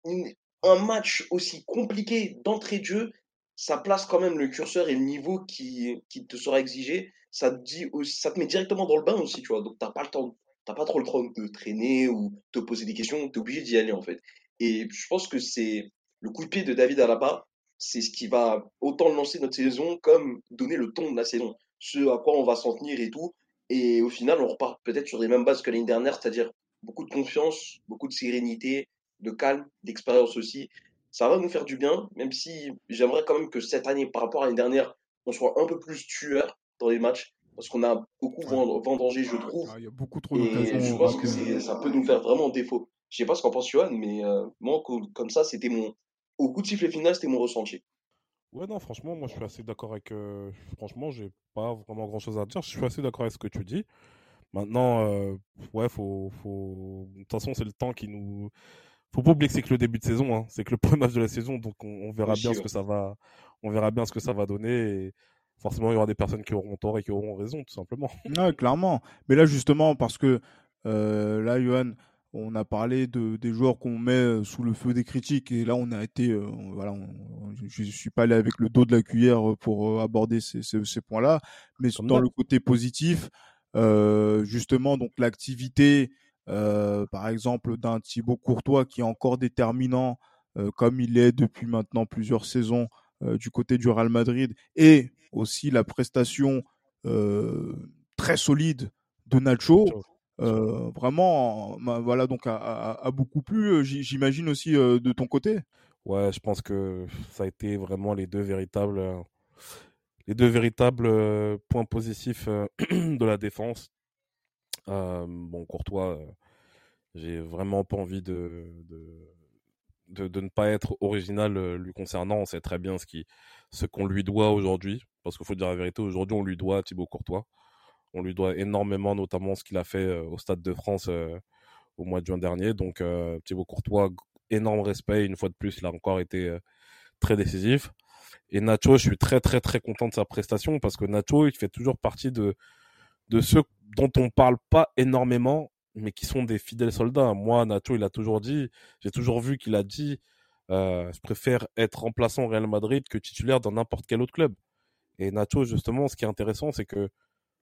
un match aussi compliqué d'entrée de jeu, ça place quand même le curseur et le niveau qui, qui te sera exigé. Ça te, dit ça te met directement dans le bain aussi, tu vois. Donc, t'as pas le temps, t'as pas trop le temps de traîner ou te poser des questions. Tu es obligé d'y aller, en fait. Et je pense que c'est le coup de pied de David Alaba. C'est ce qui va autant lancer notre saison comme donner le ton de la saison. Ce à quoi on va s'en tenir et tout. Et au final, on repart peut-être sur les mêmes bases que l'année dernière, c'est-à-dire beaucoup de confiance, beaucoup de sérénité, de calme, d'expérience aussi ça va nous faire du bien, même si j'aimerais quand même que cette année, par rapport à l'année dernière, on soit un peu plus tueur dans les matchs, parce qu'on a beaucoup vendangé, je trouve. Ah, il y a beaucoup trop d'occasions. Je pense que ça peut nous faire vraiment défaut. Je sais pas ce qu'en pense Johan, mais euh, moi, comme ça, c'était mon. Au coup de sifflet final, c'était mon ressenti. Ouais, non, franchement, moi, je suis assez d'accord avec. Euh, franchement, j'ai pas vraiment grand chose à dire. Je suis assez d'accord avec ce que tu dis. Maintenant, euh, ouais, faut, faut. De toute façon, c'est le temps qui nous faut pas oublier que c'est que le début de saison, hein. c'est que le premier match de la saison, donc on, verra bien ce que ça va, on verra bien ce que ça va donner. Et forcément, il y aura des personnes qui auront tort et qui auront raison, tout simplement. Ouais, clairement. Mais là, justement, parce que euh, là, Johan, on a parlé de, des joueurs qu'on met euh, sous le feu des critiques et là, on a été, euh, voilà, je, je suis pas allé avec le dos de la cuillère pour aborder ces, ces, ces points-là, mais dans le côté positif, justement, donc l'activité euh, par exemple d'un Thibaut Courtois qui est encore déterminant euh, comme il est depuis maintenant plusieurs saisons euh, du côté du Real Madrid et aussi la prestation très solide de Nacho. vraiment, voilà donc a, beaucoup plu. J'imagine aussi de ton côté. Ouais, je pense que ça a été vraiment les deux véritables, les deux véritables points positifs de la défense. Euh, bon, Courtois, euh, j'ai vraiment pas envie de, de, de, ne pas être original euh, lui concernant. On sait très bien ce qui, ce qu'on lui doit aujourd'hui. Parce qu'il faut dire la vérité, aujourd'hui, on lui doit Thibaut Courtois. On lui doit énormément, notamment ce qu'il a fait au Stade de France au mois de juin dernier. Donc, Thibaut Courtois, énorme respect. Une fois de plus, il a encore été très décisif. Et Nacho, je suis très, très, très content de sa prestation parce que Nacho, il fait toujours partie de, de ceux dont on parle pas énormément, mais qui sont des fidèles soldats. Moi, Nacho, il a toujours dit, j'ai toujours vu qu'il a dit, euh, je préfère être remplaçant au Real Madrid que titulaire dans n'importe quel autre club. Et Nacho, justement, ce qui est intéressant, c'est que,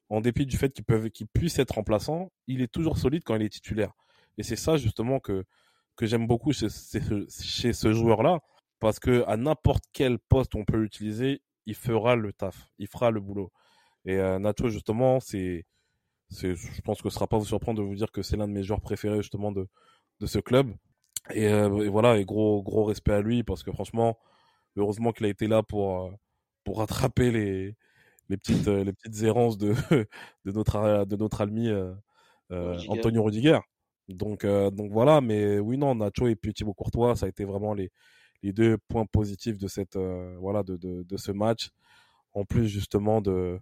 en dépit du fait qu'il puisse être remplaçant, il est toujours solide quand il est titulaire. Et c'est ça, justement, que, que j'aime beaucoup chez, chez ce joueur-là, parce que à n'importe quel poste on peut l'utiliser, il fera le taf, il fera le boulot. Et euh, Nacho, justement, c'est, c'est, je pense que ce sera pas vous surprendre de vous dire que c'est l'un de mes joueurs préférés justement de, de ce club. Et, euh, et, voilà, et gros, gros respect à lui parce que franchement, heureusement qu'il a été là pour, euh, pour rattraper les, les petites, les petites errances de, de notre, de notre ami Antonio Rudiger. Donc, donc voilà, mais oui, non, Nacho et puis Thibaut Courtois, ça a été vraiment les, les deux points positifs de cette, voilà, de, de, de ce match. En plus, justement, de,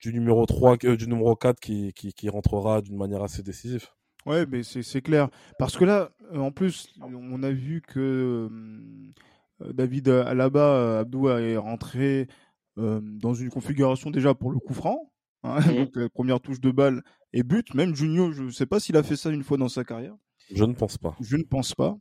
du numéro 3, euh, du numéro 4 qui, qui, qui rentrera d'une manière assez décisive. Ouais, mais c'est clair. Parce que là, euh, en plus, on a vu que euh, David Alaba, Abdou est rentré dans une configuration déjà pour le coup franc. Hein, mmh. Donc première touche de balle et but. Même Junio, je ne sais pas s'il a fait ça une fois dans sa carrière. Je ne pense pas. Je ne pense pas.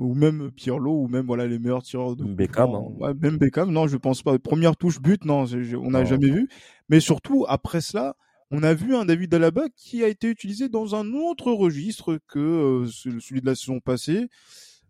Ou même Pirlo, ou même voilà les meilleurs tireurs de Beckham. Hein. même Beckham, non, je pense pas. Première touche but, non, on n'a jamais vu. Mais surtout après cela, on a vu un David Alaba qui a été utilisé dans un autre registre que euh, celui de la saison passée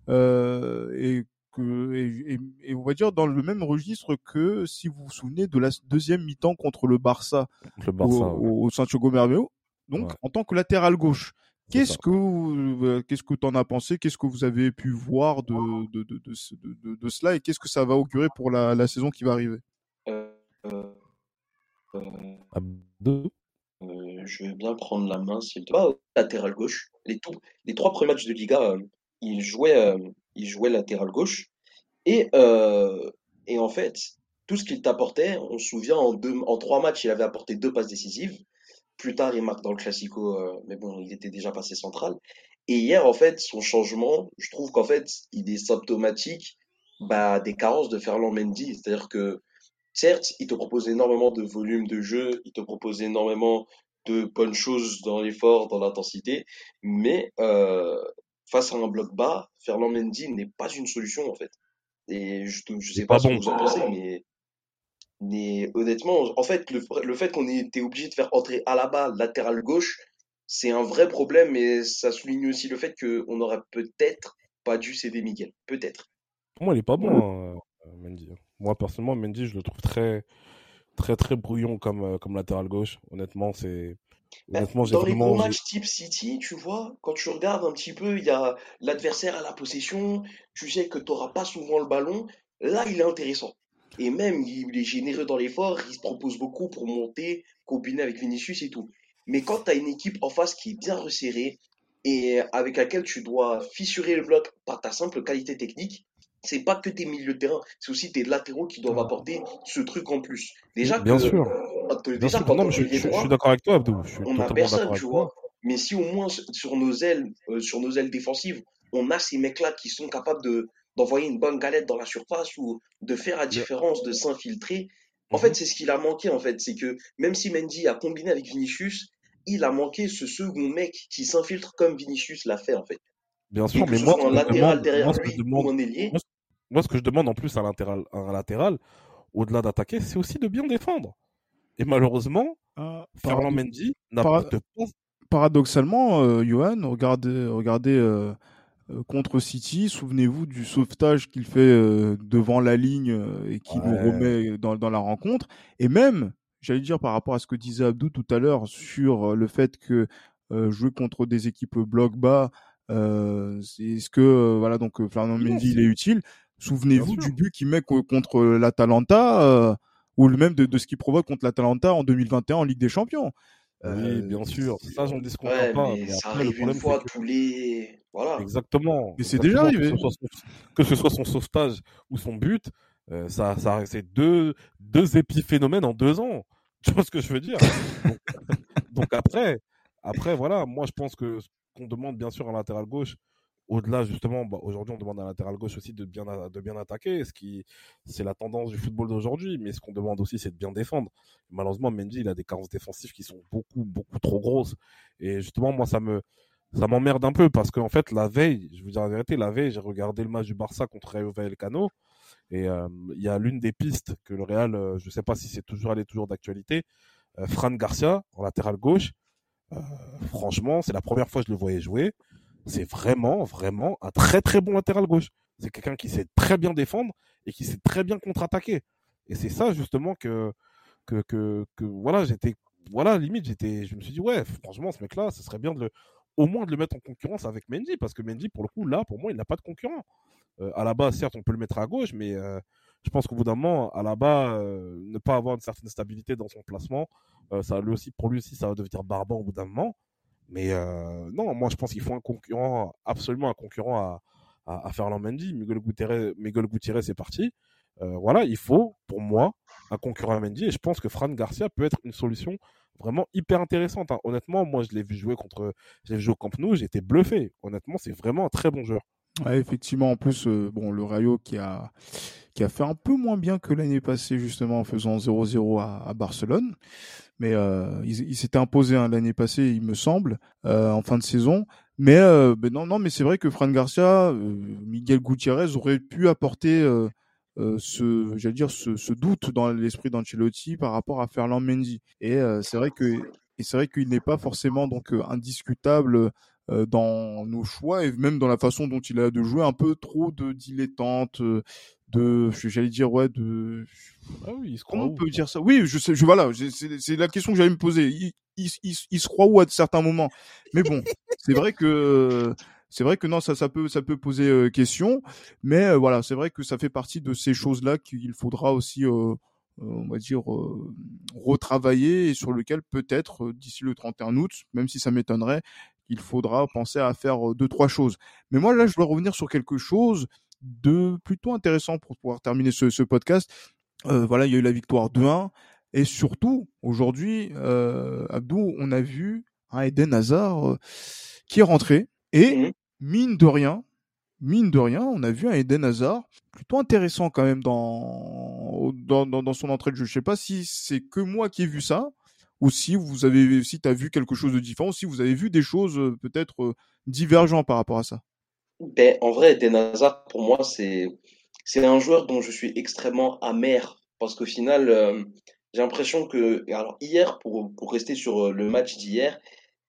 euh, et que et, on va dire dans le même registre que si vous vous souvenez de la deuxième mi-temps contre le Barça, le Barça au, au, Santiago Bernabéu. Donc en tant que latéral gauche, Qu'est-ce que euh, qu'est-ce que tu en as pensé? Qu'est-ce que vous avez pu voir de, de, de, de, de cela et qu'est-ce que ça va augurer pour la, la saison qui va arriver? Euh, euh, euh, je vais bien prendre la main s'il te va. Latéral gauche. Les, tout, les trois premiers matchs de Liga, euh, il, jouait, euh, il jouait latéral gauche. Et, et en fait, tout ce qu'il t'apportait, on se souvient, en, deux, en trois matchs, il avait apporté deux passes décisives. Plus tard, il marque dans le Classico, mais bon, il était déjà passé central. Et hier, en fait, son changement, je trouve qu'en fait, il est symptomatique bah, des carences de Ferland Mendy. C'est-à-dire que certes, il te propose énormément de volume de jeu, il te propose énormément de bonnes choses dans l'effort, dans l'intensité, mais euh, face à un bloc bas, Ferland Mendy n'est pas une solution en fait. Et je ne sais pas, ce que vous en pensez, mais, mais honnêtement, en fait, le, le fait qu'on ait été obligé de faire entrer à la bas latéral gauche, c'est un vrai problème, et ça souligne aussi le fait qu'on n'aurait peut-être pas dû céder Miguel. Peut-être. Pour moi, il n'est pas bon, hein, Mendy. Hein. Moi, personnellement, Mendy, je le trouve très, très, très brouillon comme, euh, comme latéral gauche. Honnêtement, c'est. Honnêtement, dans les gros matchs type City, tu vois, quand tu regardes un petit peu, il y a l'adversaire à la possession, tu sais que tu n'auras pas souvent le ballon. Là, il est intéressant. Et même, il est généreux dans l'effort, il se propose beaucoup pour monter, combiner avec Vinicius et tout. Mais quand tu as une équipe en face qui est bien resserrée et avec laquelle tu dois fissurer le bloc par ta simple qualité technique, c'est pas que tes milieux de terrain, c'est aussi tes latéraux qui doivent apporter ce truc en plus. Déjà bien sûr. déjà, Quand je, suis d'accord avec toi, Abdou. on a personne, tu vois. Mais si au moins sur nos ailes, euh, sur nos ailes défensives, on a ces mecs-là qui sont capables de d'envoyer une bonne galette dans la surface ou de faire la différence, de s'infiltrer. En mhm. fait, c'est ce qu'il a manqué. En fait, c'est que même si Mendy a combiné avec Vinicius, il a manqué ce second mec qui s'infiltre comme Vinicius l'a fait en fait. Bien sûr, mais moi, un latéral derrière lui ou un ailier. Moi, ce que je demande en plus à latéral, un latéral au-delà d'attaquer, c'est aussi de bien défendre. Et malheureusement, Ferland Mendy n'a pas de Paradoxalement, euh, Johan, regardez, regardez euh, euh, contre City, souvenez-vous du sauvetage qu'il fait devant la ligne et qui nous remet dans, dans, la rencontre. Et même, j'allais dire par rapport à ce que disait Abdou tout à l'heure sur le fait que jouer contre des équipes bloc bas, est-ce que voilà donc Fernand Mendy il est utile. Souvenez-vous du but qu'il met contre l'Atalanta euh, ou même de, ce qu'il provoque contre l'Atalanta en 2021 en Ligue des Champions. Oui, euh, bien sûr. Ça, j'en discute pas. Mais ça arrive une fois tous les. Voilà. Exactement. Mais c'est déjà arrivé. Que ce, soit son, sauvetage ou son but, euh, ça, ça c'est deux, deux épiphénomènes en deux ans. Tu vois ce que je veux dire? Donc, après, après, voilà, moi je pense que qu'on demande bien sûr un latéral gauche, au-delà justement, bah, aujourd'hui on demande à latéral gauche aussi de bien, de bien attaquer, ce qui c'est la tendance du football d'aujourd'hui, mais ce qu'on demande aussi c'est de bien défendre. Malheureusement, Mendy il a des carences défensives qui sont beaucoup beaucoup trop grosses et justement moi ça me ça m'emmerde un peu parce qu'en fait la veille, je vous dire la vérité, la veille j'ai regardé le match du Barça contre Rayo Vallecano et euh, il y a l'une des pistes que le Real, euh, je sais pas si c'est toujours toujours d'actualité, euh, Fran Garcia en latéral gauche. franchement, c'est la première fois que je le voyais jouer c'est vraiment, vraiment un très très bon latéral gauche. C'est quelqu'un qui sait très bien défendre et qui sait très bien contre-attaquer. Et c'est ça justement que, que, voilà, j'étais, voilà, limite, j'étais, je me suis dit, ouais, franchement, ce mec-là, ce serait bien de le, au moins de le mettre en concurrence avec Mendy, parce que Mendy, pour le coup, là, pour moi, il n'a pas de concurrent. Euh, à la base, certes, on peut le mettre à gauche, mais euh, je pense qu'au bout d'un moment, à la bas, euh, ne pas avoir une certaine stabilité dans son placement, ça lui aussi, pour lui aussi, ça va devenir barbant au bout d'un moment. Mais euh, non, moi je pense qu'il faut un concurrent, absolument un concurrent à, à, à Mendy. Miguel Gutiérrez, Miguel Gutiérrez c'est parti. Euh, voilà, il faut, pour moi, un concurrent à Mendy. Et je pense que Fran Garcia peut être une solution vraiment hyper intéressante. Hein. Honnêtement, moi je l'ai vu jouer contre, j'ai vu jouer au Camp Nou, été bluffé. Honnêtement, c'est vraiment un très bon joueur. Ouais, effectivement, en plus, euh, bon, le Rayo qui a qui a fait un peu moins bien que l'année passée justement en faisant 0-0 à, Barcelone. Mais euh, il, s'était imposé hein, l'année passée, il me semble, euh, en fin de saison. Mais euh, ben non, non, mais c'est vrai que Fran Garcia, Miguel Gutiérrez aurait pu apporter ce, j'allais dire, ce, doute dans l'esprit d'Ancelotti par rapport à Ferland Mendy. Et c'est vrai que, et c'est vrai qu'il n'est pas forcément donc indiscutable euh, dans nos choix et même dans la façon dont il a de jouer un peu trop de dilettante euh, de j'allais dire ouais de ah oui, il se comment on peut dire ça? Oui je sais je voilà c'est la question que j'allais me poser. Il, il, il, se croit où à certains moments? Mais bon c'est vrai que c'est vrai que non ça ça peut ça peut poser euh, question. Mais voilà c'est vrai que ça fait partie de ces choses là qu'il faudra aussi on va dire retravailler et sur lequel peut-être d'ici le 31 août même si ça m'étonnerait il faudra penser à faire deux trois choses. Mais moi là, je dois revenir sur quelque chose de plutôt intéressant pour pouvoir terminer ce, podcast. voilà, il y a eu la victoire 2-1 et surtout aujourd'hui, Abdou, on a vu un Eden Hazard qui est rentré et mmh mine de rien, mine de rien, on a vu un Eden Hazard plutôt intéressant quand même dans dans, dans, son entrée de jeu. Je sais pas si c'est que moi qui ai vu ça, ou si vous avez, si as vu quelque chose de différent, si vous avez vu des choses peut-être divergentes par rapport à ça? Ben, en vrai, Eden Hazard, pour moi, c'est, c'est un joueur dont je suis extrêmement amer parce qu'au final, j'ai l'impression que, alors hier, pour, pour rester sur le match d'hier,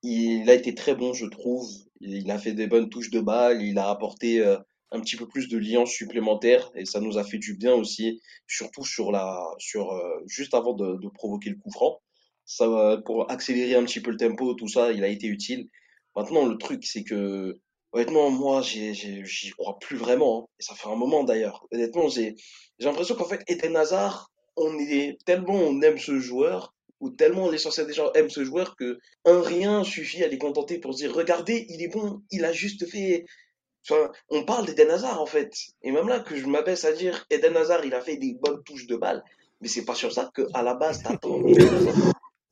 il a été très bon, je trouve. Il a fait des bonnes touches de balle, il a apporté un petit peu plus de liens supplémentaires et ça nous a fait du bien aussi, surtout sur la, sur juste avant de, de provoquer le coup franc pour accélérer un petit peu le tempo, tout ça, il a été utile. Maintenant, le truc, c'est que, honnêtement, moi, j'y crois plus vraiment. Hein. Et ça fait un moment d'ailleurs. Honnêtement, j'ai l'impression qu'en fait, Eden Hazard, on est tellement on aime ce joueur, ou tellement l'essentiel des gens aiment ce joueur, que un rien suffit à les contenter pour dire, regardez, il est bon, il a juste fait. Enfin, on parle d'Eden Hazard en fait. Et même là, que je m'abaisse à dire, Eden Hazard, il a fait des bonnes touches de balle. Mais c'est pas sur ça qu'à la base, t'attends.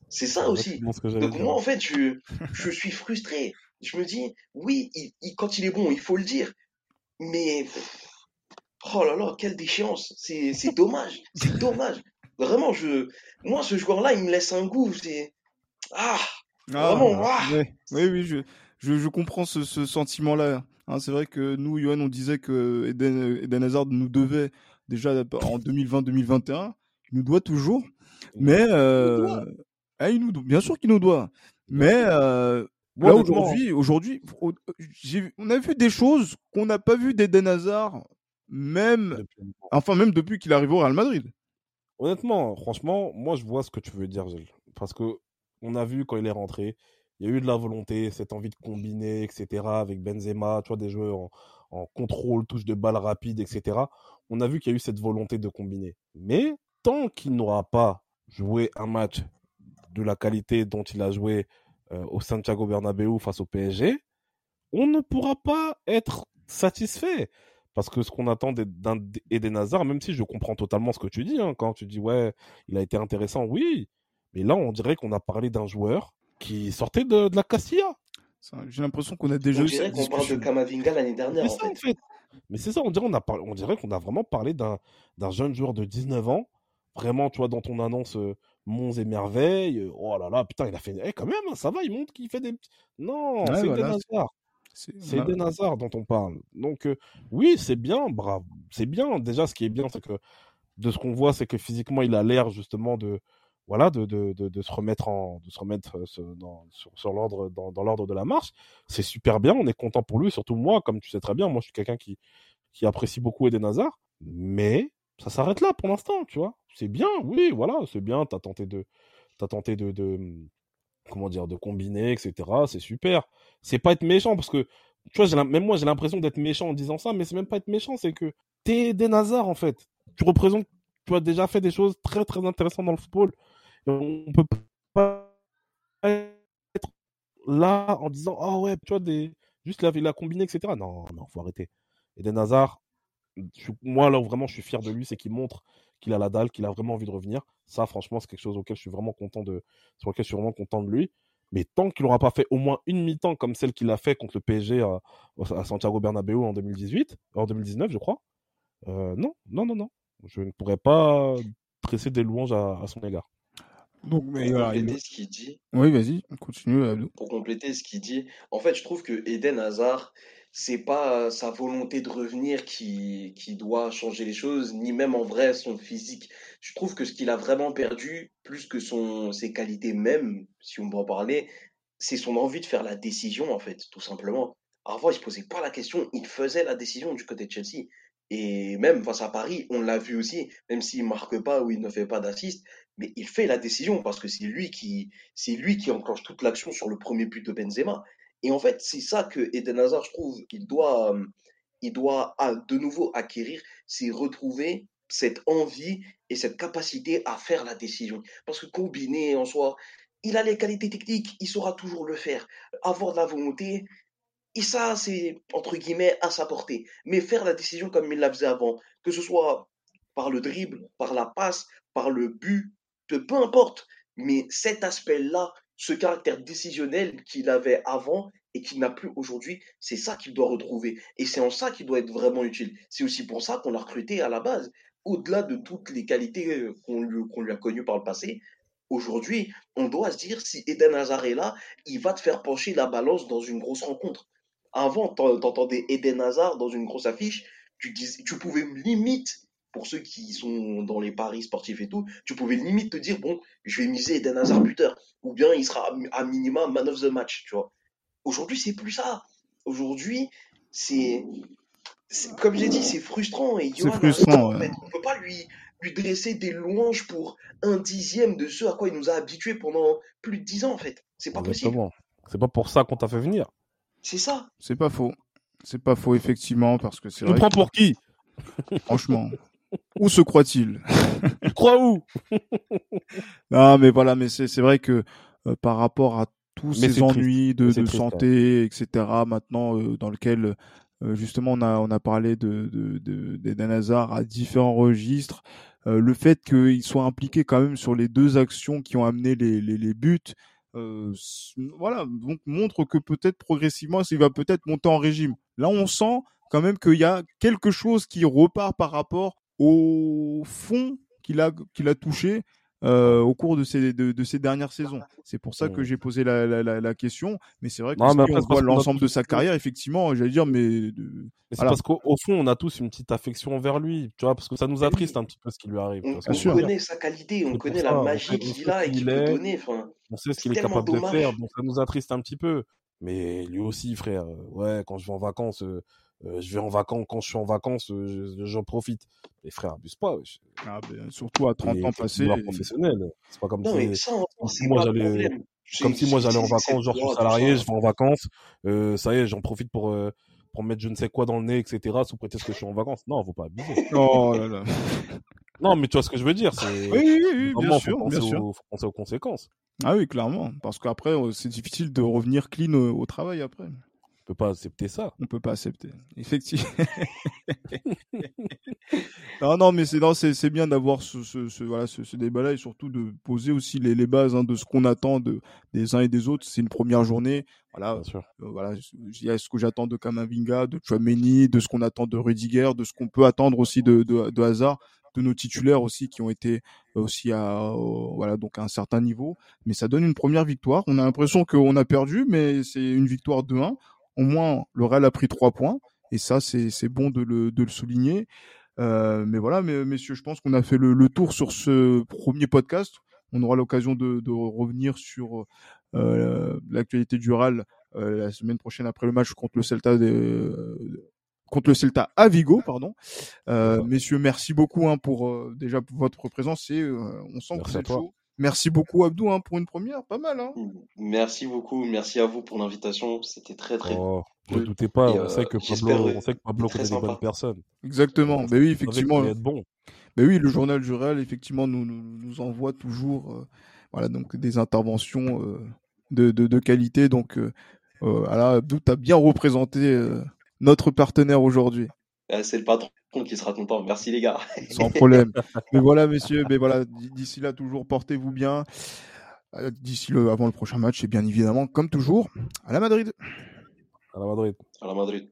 C'est ça aussi. Donc moi, en fait, je, je suis frustré. Je me dis, oui, il, quand il est bon, il faut le dire. Mais, oh là là, quelle déchéance. C'est dommage. C'est dommage. Vraiment, je, moi, ce joueur-là, il me laisse un goût. C'est, ah, ah vraiment, ah. Oui, oui, je, je, je comprends ce, ce sentiment-là. Hein, c'est vrai que nous, Johan, on disait que Eden, Eden Hazard nous devait déjà en 2020-2021. Il nous doit toujours. Mais, euh, ah, il nous bien sûr qu'il nous doit. Mais euh, là aujourd'hui, aujourd'hui, on a vu des choses qu'on n'a pas vu d'Eden Hazard, même, enfin même depuis qu'il arrive au Real Madrid. Honnêtement, franchement, moi je vois ce que tu veux dire, Gilles. Parce que on a vu quand il est rentré, il y a eu de la volonté, cette envie de combiner, etc. Avec Benzema, tu vois, des joueurs en, en contrôle, touche de balle rapide, etc. On a vu qu'il y a eu cette volonté de combiner. Mais tant qu'il n'aura pas joué un match de la qualité dont il a joué euh, au Santiago Bernabéu face au PSG, on ne pourra pas être satisfait. Parce que ce qu'on attend d'un Eden Hazard, même si je comprends totalement ce que tu dis, hein, quand tu dis ouais, il a été intéressant, oui, mais là on dirait qu'on a parlé d'un joueur qui sortait de, la Castilla. J'ai l'impression qu'on a déjà on dirait qu'on parle de Kamavinga l'année dernière. En fait. Mais c'est ça, on dirait, on a on dirait qu'on a vraiment parlé d'un jeune joueur de 19 ans, vraiment, tu vois, dans ton annonce, euh, monts et merveilles. Euh, oh là là, putain, il a fait. Eh, quand même, hein, ça va, il montre qu'il fait des. Non, c'est des Nazars. C'est des Nazars dont on parle. Donc, euh, oui, c'est bien, bravo. C'est bien. Déjà, ce qui est bien, c'est que de ce qu'on voit, c'est que physiquement, il a l'air justement de. Voilà, de, de, de, se remettre en, de se remettre euh, dans, sur, l'ordre, dans, dans l'ordre de la marche. C'est super bien, on est content pour lui, surtout moi, comme tu sais très bien, moi je suis quelqu'un qui, qui apprécie beaucoup Eden Hazard, mais ça s'arrête là pour l'instant, tu vois? C'est bien, oui, voilà, c'est bien, t'as tenté de, t'as tenté de, de, de combiner, etc. C'est super. C'est pas être méchant parce que, tu vois, même moi j'ai l'impression d'être méchant en disant ça, mais c'est même pas être méchant, c'est que t'es des Nazars en fait. Tu représentes, tu as déjà fait des choses très très intéressantes dans le football. Et on peut pas être là en disant, ah ouais, tu vois, des, juste la, la combiner, etc. Non, non, faut arrêter. Et des Moi, là où vraiment je suis fier de lui, c'est qu'il montre qu'il a la dalle, qu'il a vraiment envie de revenir. Ça, franchement, c'est quelque chose auquel je suis vraiment content de, sur lequel je suis vraiment content de lui. Mais tant qu'il n'aura pas fait au moins une mi-temps comme celle qu'il a fait contre le PSG à, Santiago Bernabéu en 2018, en 2019, je crois. Euh, non, non, non, non. je ne pourrais pas dresser des louanges à, son égard. Donc, mais pour compléter ce qu'il dit. Oui, vas-y, continue. Pour compléter ce qu'il dit, en fait, je trouve que Eden Hazard, c'est pas sa volonté de revenir qui, qui doit changer les choses, ni même en vrai son physique. Je trouve que ce qu'il a vraiment perdu, plus que son, ses qualités même, si on peut en parler, c'est son envie de faire la décision, en fait, tout simplement. Avant, il se posait pas la question, il faisait la décision du côté de Chelsea. Et même face à Paris, on l'a vu aussi, même s'il marque pas ou il ne fait pas d'assist, mais il fait la décision parce que c'est lui qui, c'est lui qui enclenche toute l'action sur le premier but de Benzema. Et en fait, c'est ça que Eden Hazard, je trouve, il doit, il doit de nouveau acquérir, c'est retrouver cette envie et cette capacité à faire la décision. Parce que combiner en soi, il a les qualités techniques, il saura toujours le faire. Avoir de la volonté, et ça, c'est entre guillemets à sa portée. Mais faire la décision comme il la faisait avant, que ce soit par le dribble, par la passe, par le but, peu importe. Mais cet aspect-là, ce caractère décisionnel qu'il avait avant et qu'il n'a plus aujourd'hui, c'est ça qu'il doit retrouver. Et c'est en ça qu'il doit être vraiment utile. C'est aussi pour ça qu'on l'a recruté à la base. Au-delà de toutes les qualités euh, qu'on lui, lui, a connues par le passé, aujourd'hui, on doit se dire si Eden Hazard est là, il va te faire pencher la balance dans une grosse rencontre. Avant, t'entendais Eden Hazard dans une grosse affiche, tu, tu pouvais limite pour ceux qui sont dans les paris sportifs et tout, tu pouvais limite te dire, bon, je vais miser Eden Hazard buteur, ou bien il sera à minima man of the match, tu vois. Aujourd'hui, c'est plus ça. Aujourd'hui, c'est, comme j'ai dit, c'est frustrant. Et c'est frustrant. On ne peut pas lui, lui dresser des louanges pour un dixième de ce à quoi il nous a habitués pendant plus de dix ans, en fait. C'est pas possible. C'est pas pour ça qu'on t'a fait venir. C'est ça. C'est pas faux. C'est pas faux, effectivement, parce que c'est vrai. Tu prends pour qui? Franchement. Où se croit-il? Crois où? Non, mais voilà, mais c'est vrai que euh, par rapport à tous ces ennuis de, santé, etc., maintenant, euh, dans lequel euh, justement on a, on a parlé de, de, d'Eden Hazard à différents registres, le fait qu'il soit impliqué quand même sur les deux actions qui ont amené les, les, les buts, voilà, donc montre que peut-être progressivement, il va peut-être monter en régime. Là, on sent quand même qu'il y a quelque chose qui repart par rapport au fond qu'il a, qu'il a touché euh, au cours de ces, de, ces dernières saisons. C'est pour ça que mmh. j'ai posé la, la, la, question. Mais c'est vrai que si on voit l'ensemble de sa carrière, effectivement, j'allais dire, mais. c'est parce qu'au fond, on a tous une petite affection envers lui, tu vois, parce que ça nous attriste un petit peu ce qui lui arrive. On, connaît sa qualité, on connaît la magie qu'il a et qu'il peut donner. on sait ce qu'il est capable de faire, donc ça nous attriste un petit peu. Mais lui aussi, frère, euh, ouais, quand je vais en vacances, euh, euh, je vais en vacances, quand je suis en vacances, euh, j'en profite. Les frères, abuse pas. Ah, ben, surtout à 30 ans passés. professionnel. C'est pas comme si, moi j'allais, comme si moi j'allais en vacances, genre je suis salarié, je vais en vacances, euh, ça y est, j'en profite pour, euh, pour mettre je ne sais quoi dans le nez, etc., sous prétexte que je suis en vacances. Non, faut pas abuser. Oh là là. Non, mais tu vois ce que je veux dire. Oui, oui, oui, bien sûr, bien sûr. faut penser aux conséquences. Ah oui, clairement. Parce qu'après, c'est difficile de revenir clean au travail après peut pas accepter ça. On peut pas accepter. Effectivement. non, non, mais c'est c'est bien d'avoir ce, ce, voilà ce, débat-là et surtout de poser aussi les, les bases hein, de ce qu'on attend de des uns et des autres. C'est une première journée. Voilà, euh, voilà, il y a ce que j'attends de Kamavinga, de Chouameni, de ce qu'on attend de Rudiger, de ce qu'on peut attendre aussi de, de, de Hazard de nos titulaires aussi qui ont été aussi à voilà donc à un certain niveau mais ça donne une première victoire on a l'impression qu'on a perdu mais c'est une victoire de 1 au moins le Real a pris trois points et ça c'est bon de le, de le souligner. Euh, mais voilà, mais, messieurs, je pense qu'on a fait le, le, tour sur ce premier podcast. On aura l'occasion de, de, revenir sur euh, l'actualité du Real euh, la semaine prochaine après le match contre le Celta de, contre le Celta à Vigo, pardon. Messieurs, merci beaucoup hein, pour déjà pour votre présence et on sent que vous êtes chaud. Merci beaucoup Abdou hein, pour une première, pas mal. Hein. Merci beaucoup, merci à vous pour l'invitation, c'était très très. Oh, ne doutez pas, on, sait que Pablo, on sait que Pablo connaît des bonnes personnes. Exactement, mais oui effectivement. Être bon. Mais oui, le journal du Real effectivement nous, nous, nous envoie toujours euh, voilà donc des interventions euh, de, de, de, qualité donc euh, voilà, Abdou as bien représenté notre partenaire aujourd'hui. C'est le patron qui sera content. Merci les gars. Sans problème. mais voilà, messieurs, mais voilà, d'ici là, toujours portez-vous bien. Euh, d'ici le, avant le prochain match, et bien évidemment, comme toujours, à la Madrid. À la Madrid. À la Madrid.